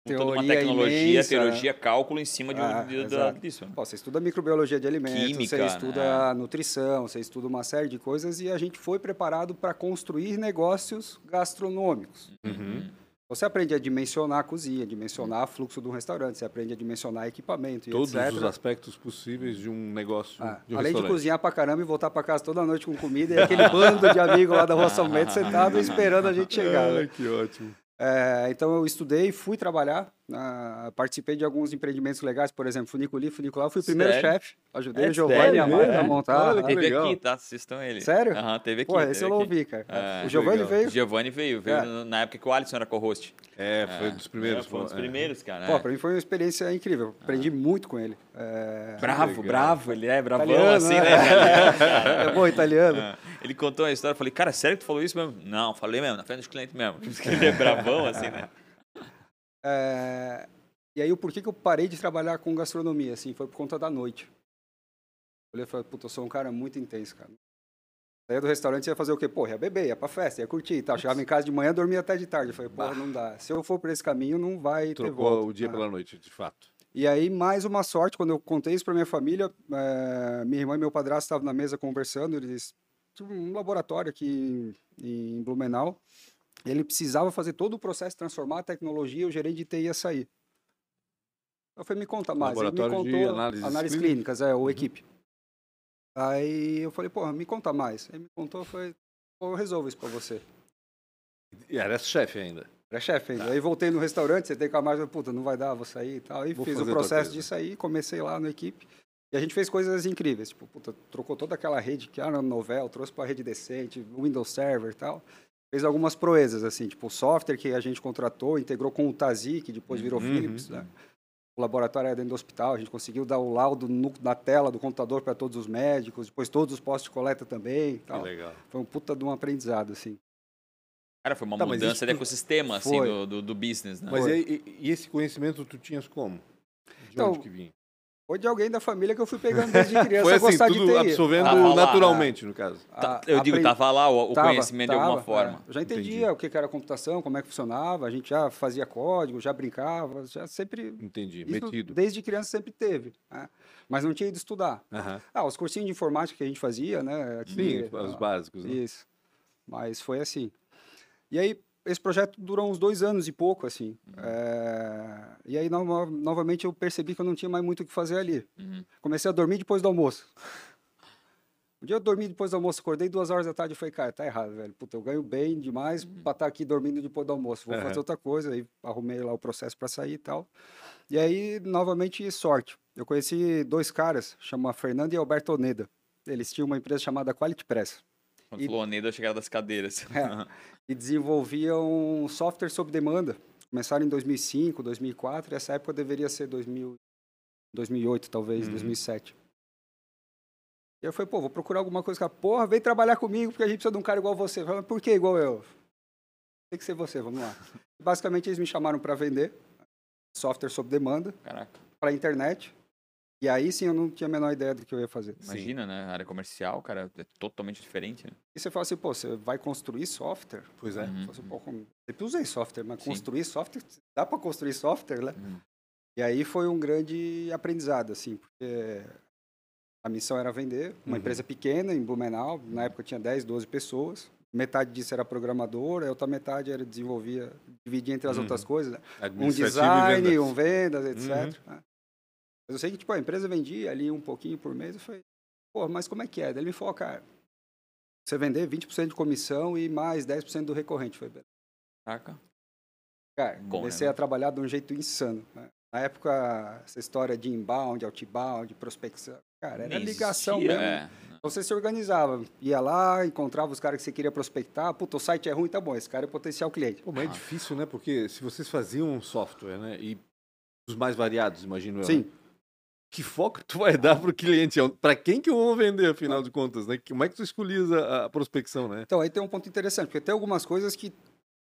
Speaker 2: Toda uma
Speaker 3: Teoria
Speaker 2: tecnologia,
Speaker 3: imensa.
Speaker 2: teologia, cálculo em cima de,
Speaker 3: Ah,
Speaker 2: de- da- disso. né?
Speaker 3: Pô, você estuda microbiologia de alimentos,
Speaker 2: Química,
Speaker 3: você estuda
Speaker 2: né?
Speaker 3: nutrição, você estuda uma série de coisas e a gente foi preparado para construir negócios gastronômicos.
Speaker 1: Uhum.
Speaker 3: Você aprende a dimensionar a cozinha, dimensionar o fluxo de um restaurante, você aprende a dimensionar equipamento
Speaker 1: Todos
Speaker 3: etc.
Speaker 1: os aspectos possíveis de um negócio
Speaker 3: Ah,
Speaker 1: de um
Speaker 3: além de cozinhar pra caramba e voltar pra casa toda noite com comida e aquele bando de amigos lá da Rua São Bento sentado esperando a gente chegar. né?
Speaker 1: Ai, que ótimo.
Speaker 3: É, então eu estudei, fui trabalhar, ah, participei de alguns empreendimentos legais, por exemplo, Funiculi, Funicular, fui o primeiro chefe, ajudei
Speaker 2: É
Speaker 3: o Giovanni a a montar.
Speaker 1: Olha
Speaker 2: Teve
Speaker 1: legal.
Speaker 2: aqui, tá? Assistam ele.
Speaker 3: Sério?
Speaker 2: Aham, teve aqui.
Speaker 3: Pô,
Speaker 2: teve
Speaker 3: esse eu não
Speaker 2: aqui.
Speaker 3: ouvi, cara.
Speaker 2: É,
Speaker 3: o Giovanni
Speaker 1: legal.
Speaker 3: veio?
Speaker 2: Giovanni veio, veio
Speaker 3: É.
Speaker 2: na época que o Alisson era co-host.
Speaker 1: É, foi um dos primeiros.
Speaker 2: É, foi um dos
Speaker 1: é.
Speaker 2: primeiros, cara.
Speaker 3: Pô,
Speaker 2: é.
Speaker 3: pra mim foi uma experiência incrível, aprendi muito com ele. É,
Speaker 2: Bravo,
Speaker 1: legal.
Speaker 2: bravo, ele é bravão
Speaker 3: Italiano,
Speaker 2: assim,
Speaker 3: né?
Speaker 2: né?
Speaker 3: É bom italiano.
Speaker 2: É. Ele contou uma história, eu falei, cara, sério que tu falou isso mesmo? Não, falei mesmo, na frente dos clientes mesmo. Ele é bravão, assim, né?
Speaker 3: É, e aí o porquê que eu parei de trabalhar com gastronomia, assim, foi por conta da noite. Eu olhei e falei, puta, eu sou um cara muito intenso, cara. Saía do restaurante, ia fazer o quê? Pô, ia beber, ia pra festa, ia curtir e tal. Chegava em casa de manhã, dormia até de tarde. Eu falei, pô, não dá. Se eu for por esse caminho, não vai ter
Speaker 1: Trocou
Speaker 3: volta.
Speaker 1: o dia
Speaker 3: Ah.
Speaker 1: pela noite, de fato.
Speaker 3: E aí, mais uma sorte, quando eu contei isso pra minha família, eh, minha irmã e meu padrasto estavam na mesa conversando, eles tinham um laboratório aqui em, em Blumenau, ele precisava fazer todo o processo, transformar a tecnologia, o gerente de TI ia sair. Eu falei, me conta mais. Ele me contou
Speaker 1: análises
Speaker 3: análises
Speaker 1: clínicas?
Speaker 3: é, ou
Speaker 1: Uhum.
Speaker 3: equipe. Aí eu falei, pô, me conta mais. Ele me contou, pô, eu resolvo isso pra você.
Speaker 1: E era chefe ainda.
Speaker 3: Era chefe
Speaker 1: Tá.
Speaker 3: ainda. Aí voltei no restaurante, sentei com a Marta, puta, não vai dar, vou sair e tal. E
Speaker 1: Vou
Speaker 3: fiz o processo disso aí, comecei lá na equipe. E a gente fez coisas incríveis. Tipo, puta, trocou toda aquela rede que era na Novel, trouxe para rede decente, Windows Server e tal. Fez algumas proezas, assim, tipo, o software que a gente contratou, integrou com o Tazi, que depois virou
Speaker 1: Uhum.
Speaker 3: Philips, né? O laboratório era dentro do hospital, a gente conseguiu dar o laudo no- na tela do computador para todos os médicos, depois todos os postos de coleta também e
Speaker 1: Que
Speaker 3: tal.
Speaker 1: legal.
Speaker 3: Foi um puta de um aprendizado, assim.
Speaker 2: Cara, foi uma
Speaker 1: Tá,
Speaker 2: mudança
Speaker 1: isso
Speaker 2: de ecossistema, assim, do, do, do business, né?
Speaker 1: Mas e, e- e esse conhecimento tu tinhas como? De
Speaker 3: Então,
Speaker 1: onde que vinha?
Speaker 3: Foi de alguém da família que eu fui pegando desde criança
Speaker 1: Foi
Speaker 3: a
Speaker 1: assim,
Speaker 3: gostar de
Speaker 1: tudo
Speaker 3: TI.
Speaker 1: absorvendo
Speaker 2: Tava lá,
Speaker 1: naturalmente, no caso.
Speaker 2: Tá,
Speaker 3: A-
Speaker 2: eu digo,
Speaker 3: aprendi-
Speaker 2: tava lá o, o
Speaker 3: Tava,
Speaker 2: conhecimento de alguma
Speaker 3: tava,
Speaker 2: forma.
Speaker 3: é. Eu já entendia
Speaker 1: Entendi.
Speaker 3: o que era computação, como é que funcionava, a gente já fazia código, já brincava, já sempre.
Speaker 1: Entendi,
Speaker 3: isso
Speaker 1: metido.
Speaker 3: desde criança sempre teve. né? Mas não tinha ido estudar.
Speaker 1: Aham.
Speaker 3: Ah, os cursinhos de informática que a gente fazia, né? aqui,
Speaker 1: Sim, os básicos. Né?
Speaker 3: Isso. Mas foi assim. E aí, esse projeto durou uns dois anos e pouco, assim.
Speaker 1: Uhum.
Speaker 3: É, E aí, no- novamente, eu percebi que eu não tinha mais muito o que fazer ali.
Speaker 2: Uhum.
Speaker 3: Comecei a dormir depois do almoço. Um dia eu dormi depois do almoço, acordei duas horas da tarde e falei, cara, tá errado, velho. Puta, eu ganho bem demais pra estar aqui dormindo depois do almoço. Vou
Speaker 1: Aham.
Speaker 3: fazer outra coisa. Aí arrumei lá o processo pra sair e tal. E aí, novamente, sorte. Eu conheci dois caras, chama Fernando e Alberto Oneda. Eles tinham uma empresa chamada Quality Press.
Speaker 2: Quando
Speaker 3: E-
Speaker 2: falou Oneda, eu chegava das cadeiras.
Speaker 3: É. e desenvolviam software sob demanda. Começaram em 2005, 2004, e essa época deveria ser 2000, 2008, talvez,
Speaker 1: Uhum.
Speaker 3: 2007. E eu falei, pô, vou procurar alguma coisa. Cara, porra, vem trabalhar comigo, porque a gente precisa de um cara igual você. Eu falei, por que igual eu? Tem que ser você, vamos lá. Basicamente, eles me chamaram para vender software sob demanda para a internet. E aí sim eu não tinha a menor ideia do que eu ia fazer.
Speaker 2: imagina, né? A área comercial, cara, é totalmente diferente, né?
Speaker 3: E você fala assim, pô, você vai construir software?
Speaker 1: Pois é.
Speaker 2: Uhum.
Speaker 3: Assim, pô, como- sempre usei software, mas
Speaker 2: Sim.
Speaker 3: construir software, dá para construir software, né?
Speaker 2: Uhum.
Speaker 3: E aí foi um grande aprendizado, assim, porque a missão era vender, uma
Speaker 1: Uhum.
Speaker 3: empresa pequena em Blumenau, na época tinha 10, 12 pessoas, metade disso era programador, a outra metade era desenvolvia, dividia entre as
Speaker 1: Uhum.
Speaker 3: outras coisas, né? um design,
Speaker 1: vendas.
Speaker 3: um vendas, etc.
Speaker 1: Uhum.
Speaker 3: né? Mas eu sei que, tipo, a empresa vendia ali um pouquinho por mês, eu falei, pô, mas como é que é? Daí ele me falou, cara, você vender 20% de comissão e mais 10% do recorrente. Falei, "Beleza."
Speaker 2: Caraca.
Speaker 3: Cara,
Speaker 2: Bom,
Speaker 3: comecei
Speaker 2: né?
Speaker 3: a trabalhar de um jeito insano. né? Na época, essa história de inbound, outbound, prospecção, cara, era
Speaker 2: Nem
Speaker 3: ligação
Speaker 2: existia,
Speaker 3: mesmo.
Speaker 2: é.
Speaker 3: Então você se organizava, ia lá, encontrava os caras que você queria prospectar, puta, o site é ruim, tá bom, esse cara é potencial cliente.
Speaker 1: Pô, mas é difícil, né? Porque se vocês faziam um software, né? E os mais variados, imagino eu.
Speaker 3: Sim,
Speaker 1: né? Que foco tu vai dar pro cliente? Para quem que eu vou vender, afinal de contas, né? Como é que tu escolhias a, a prospecção, né?
Speaker 3: então aí tem um ponto interessante, porque tem algumas coisas que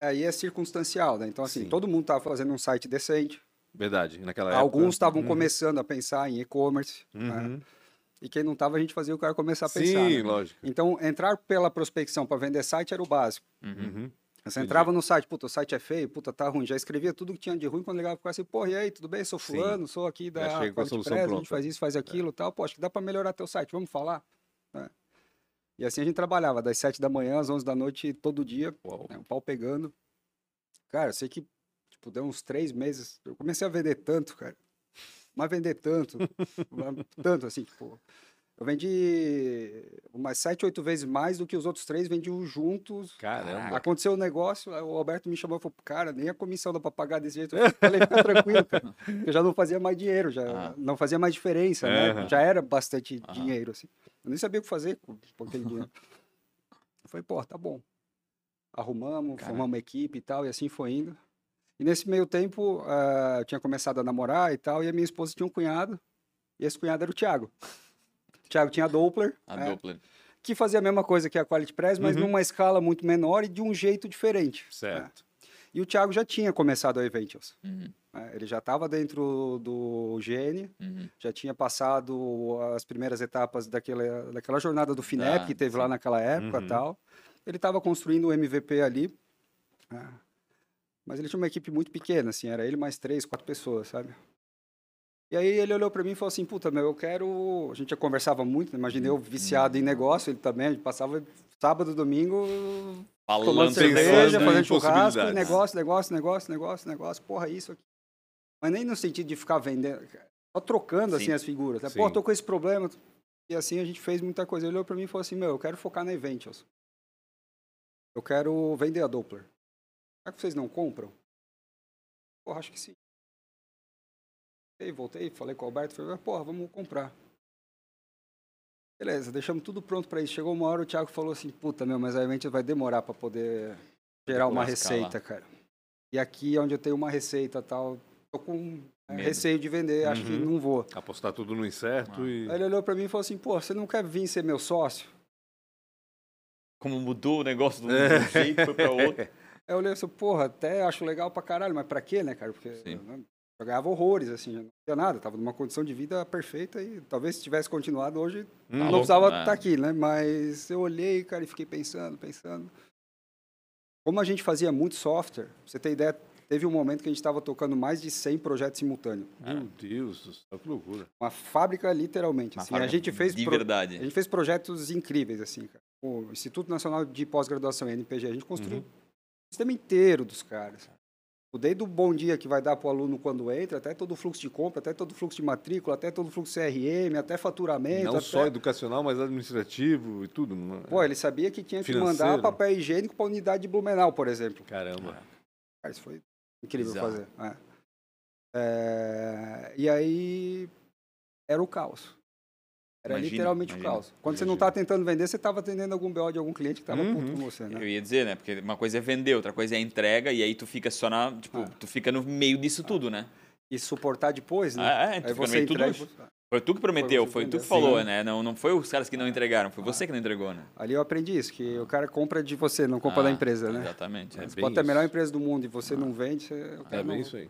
Speaker 3: aí é circunstancial, né? Então assim,
Speaker 1: Sim.
Speaker 3: todo mundo estava fazendo um site decente,
Speaker 1: Verdade, naquela época.
Speaker 3: alguns estavam
Speaker 1: Uhum.
Speaker 3: começando a pensar em e-commerce, né?
Speaker 1: Uhum.
Speaker 3: e quem não tava, a gente fazia o cara começar a pensar.
Speaker 1: Sim,
Speaker 3: né?
Speaker 1: lógico.
Speaker 3: Então, entrar pela prospecção para vender site era o básico.
Speaker 2: Uhum.
Speaker 3: Você
Speaker 1: Entendi.
Speaker 3: entrava no site, puta, o site é feio, puta, tá ruim. Já escrevia tudo que tinha de ruim quando ligava pro cara assim, porra, e aí, tudo bem? Sou
Speaker 1: Sim.
Speaker 3: fulano, sou aqui
Speaker 1: Já
Speaker 3: da
Speaker 1: chega com a
Speaker 3: Quality
Speaker 1: solução
Speaker 3: Press, a
Speaker 1: pronta.
Speaker 3: gente faz isso, faz aquilo e tal. Pô, acho que dá para melhorar teu site, vamos falar? né? E assim a gente trabalhava, das 7 da manhã às 11 da noite, todo dia, né, o pau pegando. Cara, eu sei que, tipo, deu uns três meses, eu comecei a vender tanto, cara. Mas vender tanto, tanto assim, tipo... Eu vendi umas sete, oito vezes mais do que os outros três vendiam juntos
Speaker 1: Caramba.
Speaker 3: Aconteceu um negócio, o Alberto me chamou e falou, cara, nem a comissão dá pra pagar desse jeito. Eu falei, fica tranquilo, cara. Eu já não fazia mais dinheiro, já
Speaker 2: Ah.
Speaker 3: não fazia mais diferença, né?
Speaker 1: Aham.
Speaker 3: Já era bastante dinheiro, assim. Eu nem sabia o que fazer com, com aquele dinheiro. Eu falei, pô, tá bom. Arrumamos,
Speaker 2: Cara.
Speaker 3: formamos uma equipe e tal, e assim foi indo. E nesse meio tempo, ah, eu tinha começado a namorar e tal, e a minha esposa tinha um cunhado, e esse cunhado era o Thiago. Thiago tinha Doppler,
Speaker 2: A
Speaker 3: né,
Speaker 2: Doppler.
Speaker 3: que fazia a mesma coisa que a Quality Press, mas
Speaker 1: Uhum.
Speaker 3: numa escala muito menor e de um jeito diferente.
Speaker 1: Certo.
Speaker 3: E o Thiago já tinha começado a Eventials.
Speaker 2: Uhum.
Speaker 3: né? Ele já estava dentro do GN,
Speaker 2: Uhum.
Speaker 3: já tinha passado as primeiras etapas daquela, daquela jornada do FINEP
Speaker 2: Ah,
Speaker 3: que teve lá
Speaker 2: sim.
Speaker 3: naquela época
Speaker 1: Uhum.
Speaker 3: tal. Ele estava construindo o MVP ali. né? Mas ele tinha uma equipe muito pequena, assim, era ele mais três, quatro pessoas, sabe? E aí ele olhou para mim e falou assim, puta, meu, eu quero... A gente já conversava muito, né? imaginei eu viciado em
Speaker 2: Uhum.
Speaker 3: negócio, ele também, a gente passava sábado, domingo,
Speaker 2: Falando
Speaker 3: tomando cerveja, fazendo churrasco, negócio, negócio, negócio, negócio, negócio, porra, isso aqui. Mas nem no sentido de ficar vendendo, só trocando assim
Speaker 2: Sim.
Speaker 3: as figuras. Né? Pô, tô com esse problema. E assim a gente fez muita coisa. Ele olhou pra mim e falou assim: Meu, eu quero focar na Eventials. Eu quero vender a Doppler. Será que vocês não compram? Porra, acho que sim. Aí voltei, falei com o Alberto, falei, porra, vamos comprar. Beleza, deixamos tudo pronto para isso. Chegou uma hora, o Thiago falou assim, puta, meu, mas a Eventials vai demorar para poder gerar uma receita, cara. E aqui é onde eu tenho uma receita tal, tô com é,
Speaker 2: Medo.
Speaker 3: receio de vender, acho que
Speaker 1: Uhum.
Speaker 3: não vou.
Speaker 1: Apostar tudo no incerto
Speaker 2: Ah.
Speaker 1: e.
Speaker 3: Aí ele olhou para mim e falou assim, pô, você não quer vir ser meu sócio?
Speaker 2: Como mudou o negócio um
Speaker 1: É.
Speaker 2: um jeito, foi pra outro.
Speaker 3: Aí eu olhei assim, porra, até acho legal pra caralho, mas pra quê, né, cara? Porque
Speaker 2: Sim.
Speaker 3: Eu ganhava horrores, assim, não tinha nada, tava numa condição de vida perfeita e talvez se tivesse continuado hoje
Speaker 1: Hum,
Speaker 3: não
Speaker 2: louco,
Speaker 3: precisava
Speaker 2: né?
Speaker 3: estar aqui, né? Mas eu olhei, cara, e fiquei pensando, pensando. Como a gente fazia muito software, pra você ter ideia, teve um momento que a gente estava tocando mais de 100 projetos simultâneos.
Speaker 1: Meu Deus do céu, que loucura.
Speaker 3: Uma fábrica, literalmente.
Speaker 2: Uma
Speaker 3: assim. A
Speaker 2: fábrica
Speaker 3: gente fez
Speaker 2: de
Speaker 3: pro-
Speaker 2: verdade.
Speaker 3: A gente fez projetos incríveis, assim, cara. O Instituto Nacional de Pós-Graduação, NPG, a gente construiu
Speaker 1: Uhum.
Speaker 3: o sistema inteiro dos caras. Desde o bom dia que vai dar para o aluno quando entra, até todo o fluxo de compra, até todo o fluxo de matrícula, até todo o fluxo CRM, até faturamento.
Speaker 1: Não
Speaker 3: até...
Speaker 1: só educacional, mas administrativo e tudo.
Speaker 3: Pô, ele sabia que tinha que mandar
Speaker 1: Financeiro.
Speaker 3: papel higiênico para a unidade de Blumenau, por exemplo.
Speaker 1: Caramba.
Speaker 3: Cara, isso foi incrível
Speaker 2: Bizarro.
Speaker 3: fazer. é. É, E aí era o caos. Era
Speaker 2: Imagina,
Speaker 3: literalmente
Speaker 2: imagina,
Speaker 3: o caos. Quando você não
Speaker 1: imagina.
Speaker 3: está tentando vender, você estava atendendo algum BO de algum cliente que estava
Speaker 1: Uhum.
Speaker 3: puto com você, né?
Speaker 2: Eu ia dizer, né? Porque uma coisa é vender, outra coisa é entrega, e aí tu fica só na. Tipo,
Speaker 3: Ah.
Speaker 2: tu fica no meio disso tudo, né?
Speaker 3: E suportar depois, né?
Speaker 2: Ah, é, tu
Speaker 3: aí
Speaker 2: fica no
Speaker 3: você
Speaker 2: tudo.
Speaker 3: entrega.
Speaker 2: Foi tu que prometeu,
Speaker 3: você
Speaker 2: foi tu que falou,
Speaker 3: Sim.
Speaker 2: né? Não, não foi os caras que não entregaram, foi você que não entregou, né?
Speaker 3: Ali eu aprendi isso, que o cara compra de você, não compra da
Speaker 2: Ah,
Speaker 3: empresa, né?
Speaker 2: Exatamente.
Speaker 1: É
Speaker 2: É
Speaker 3: pode ter a melhor empresa do mundo e você não vende, você... o cara
Speaker 1: É bem
Speaker 3: não-
Speaker 1: isso aí.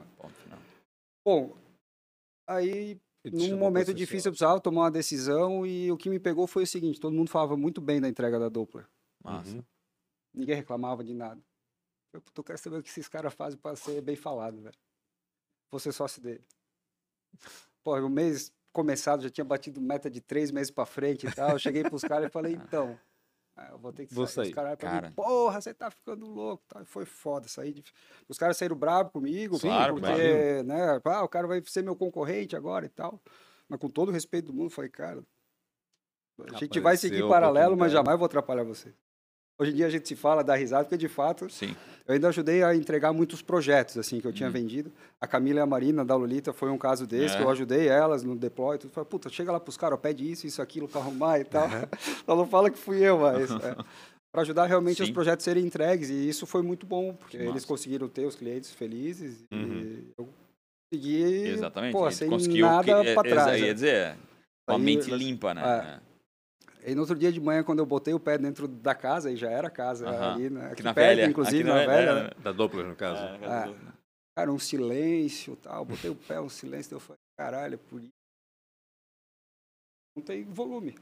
Speaker 3: Bom, aí num momento
Speaker 1: processual.
Speaker 3: difícil eu precisava tomar uma decisão e o que me pegou foi o seguinte, todo mundo falava muito bem da entrega da Doppler.
Speaker 2: Massa.
Speaker 1: Uhum.
Speaker 3: Ninguém reclamava de nada. Eu "Puta, eu quero saber o que esses caras fazem para ser bem falado, velho. Vou ser sócio dele. Pô, o mês começado já tinha batido meta de três meses para frente e tal. Eu cheguei pros caras e falei, então, ah, eu vou ter que
Speaker 1: Vou
Speaker 3: sair.
Speaker 1: sair.
Speaker 3: Os caras pra
Speaker 2: Cara.
Speaker 3: mim, porra, você tá ficando louco. E foi foda. Saí de... Os caras saíram bravos comigo,
Speaker 1: Sim,
Speaker 3: porque,
Speaker 1: imagino.
Speaker 3: né, ah, o cara vai ser meu concorrente agora e tal. Mas com todo o respeito do mundo, falei, cara, a gente vai seguir
Speaker 1: Apareceu
Speaker 3: paralelo, mas jamais vou atrapalhar você. Hoje em dia a gente se fala, dá risada, porque de fato
Speaker 2: Sim.
Speaker 3: eu ainda ajudei a entregar muitos projetos assim que eu tinha
Speaker 2: Uhum.
Speaker 3: vendido. A Camila e a Marina da Lolita foi um caso desse,
Speaker 2: É.
Speaker 3: que eu ajudei elas no deploy. Tudo. Falei, puta, chega lá pros caras, pede isso, isso, aquilo pra arrumar e tal. Só não fala que fui eu, mas... É, para ajudar realmente os
Speaker 2: Sim.
Speaker 3: projetos serem entregues. E isso foi muito bom, porque
Speaker 2: Massa.
Speaker 3: eles conseguiram ter os clientes felizes.
Speaker 1: Uhum.
Speaker 3: E eu consegui,
Speaker 2: Exatamente.
Speaker 3: pô, sem
Speaker 2: conseguiu
Speaker 3: nada para
Speaker 2: é-
Speaker 3: trás.
Speaker 2: Ia
Speaker 3: né?
Speaker 2: dizer, com a mente limpa, né?
Speaker 3: É. E no outro dia de manhã, quando eu botei o pé dentro da casa, e já era casa ali, né?
Speaker 2: Aqui
Speaker 3: Aqui
Speaker 2: na
Speaker 3: perto,
Speaker 2: velha.
Speaker 3: inclusive,
Speaker 2: aqui
Speaker 3: na
Speaker 2: na
Speaker 3: velha.
Speaker 2: é,
Speaker 3: né?
Speaker 1: Da Doppler, no caso.
Speaker 2: é,
Speaker 3: Ah. Cara, um silêncio tal. Botei o pé, um silêncio. Eu falei, caralho, é por isso. não tem volume.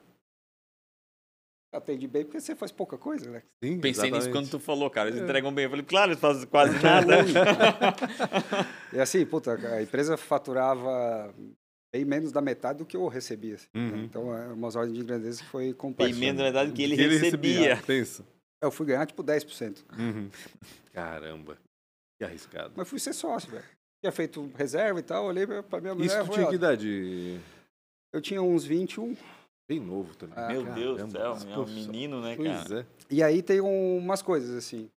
Speaker 3: Atende bem porque você faz pouca coisa, né?
Speaker 1: Sim,
Speaker 2: Pensei nisso
Speaker 1: exatamente.
Speaker 2: quando tu falou, cara. Eles
Speaker 3: É.
Speaker 2: entregam bem. Eu falei, claro, eles fazem quase nada.
Speaker 3: E assim, puta, a empresa faturava bem menos da metade do que eu recebia. assim, né?
Speaker 1: Uhum.
Speaker 3: Então, é umas ordens de grandeza que foi
Speaker 2: Bem
Speaker 3: complexo.
Speaker 2: menos da verdade que ele,
Speaker 1: Que
Speaker 2: recebia.
Speaker 1: Pensa.
Speaker 3: Eu fui ganhar tipo 10%.
Speaker 1: Uhum. Caramba. Que arriscado.
Speaker 3: Mas fui ser sócio, velho. Tinha feito reserva e tal, olhei pra minha mulher.
Speaker 1: Isso tu tinha que idade?
Speaker 3: Eu tinha uns 21.
Speaker 1: Bem novo também.
Speaker 3: Ah,
Speaker 2: Meu Deus do céu, é um menino, né,
Speaker 1: Pois
Speaker 2: cara?
Speaker 1: é.
Speaker 3: E aí tem um- umas coisas, assim.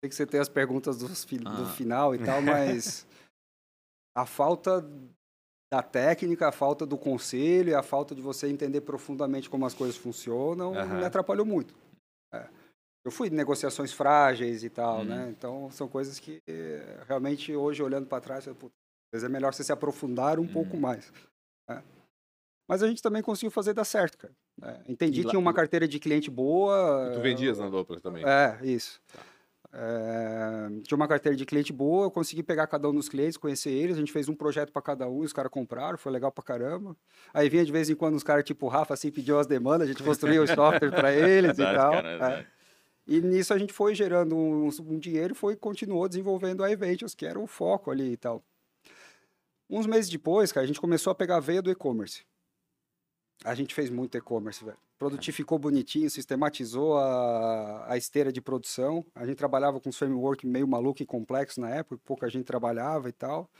Speaker 3: Tem que você ter as perguntas dos fi- do
Speaker 2: Ah.
Speaker 3: final e tal, mas a falta da técnica, a falta do conselho e a falta de você entender profundamente como as coisas funcionam
Speaker 1: Aham.
Speaker 3: me atrapalhou muito. É. Eu fui em negociações frágeis e tal,
Speaker 2: Uhum.
Speaker 3: né? Então são coisas que realmente hoje olhando para trás, eu, "Putz, às vezes é melhor você se aprofundar um pouco
Speaker 2: Uhum.
Speaker 3: mais. né? Mas a gente também conseguiu fazer dar certo, cara. É, entendi que
Speaker 2: lá-
Speaker 3: tinha uma carteira de cliente boa.
Speaker 1: E tu vendias na Doppler também.
Speaker 3: É, isso. É, tinha uma carteira de cliente boa, eu consegui pegar cada um dos clientes, conhecer eles, a gente fez um projeto para cada um, os caras compraram, foi legal pra caramba. Aí vinha de vez em quando os caras tipo o Rafa assim pediam as demandas, a gente construía o software para eles e tal.
Speaker 2: cara,
Speaker 3: é.
Speaker 2: verdade.
Speaker 3: E nisso a gente foi gerando um, um dinheiro e foi continuou desenvolvendo a Eventios, que era o foco ali e tal. Uns meses depois, cara, a gente começou a pegar a veia do e-commerce. A gente fez muito e-commerce, velho. Produtificou bonitinho, sistematizou a, a esteira de produção. A gente trabalhava com um framework meio maluco e complexo na época, pouca gente trabalhava e tal.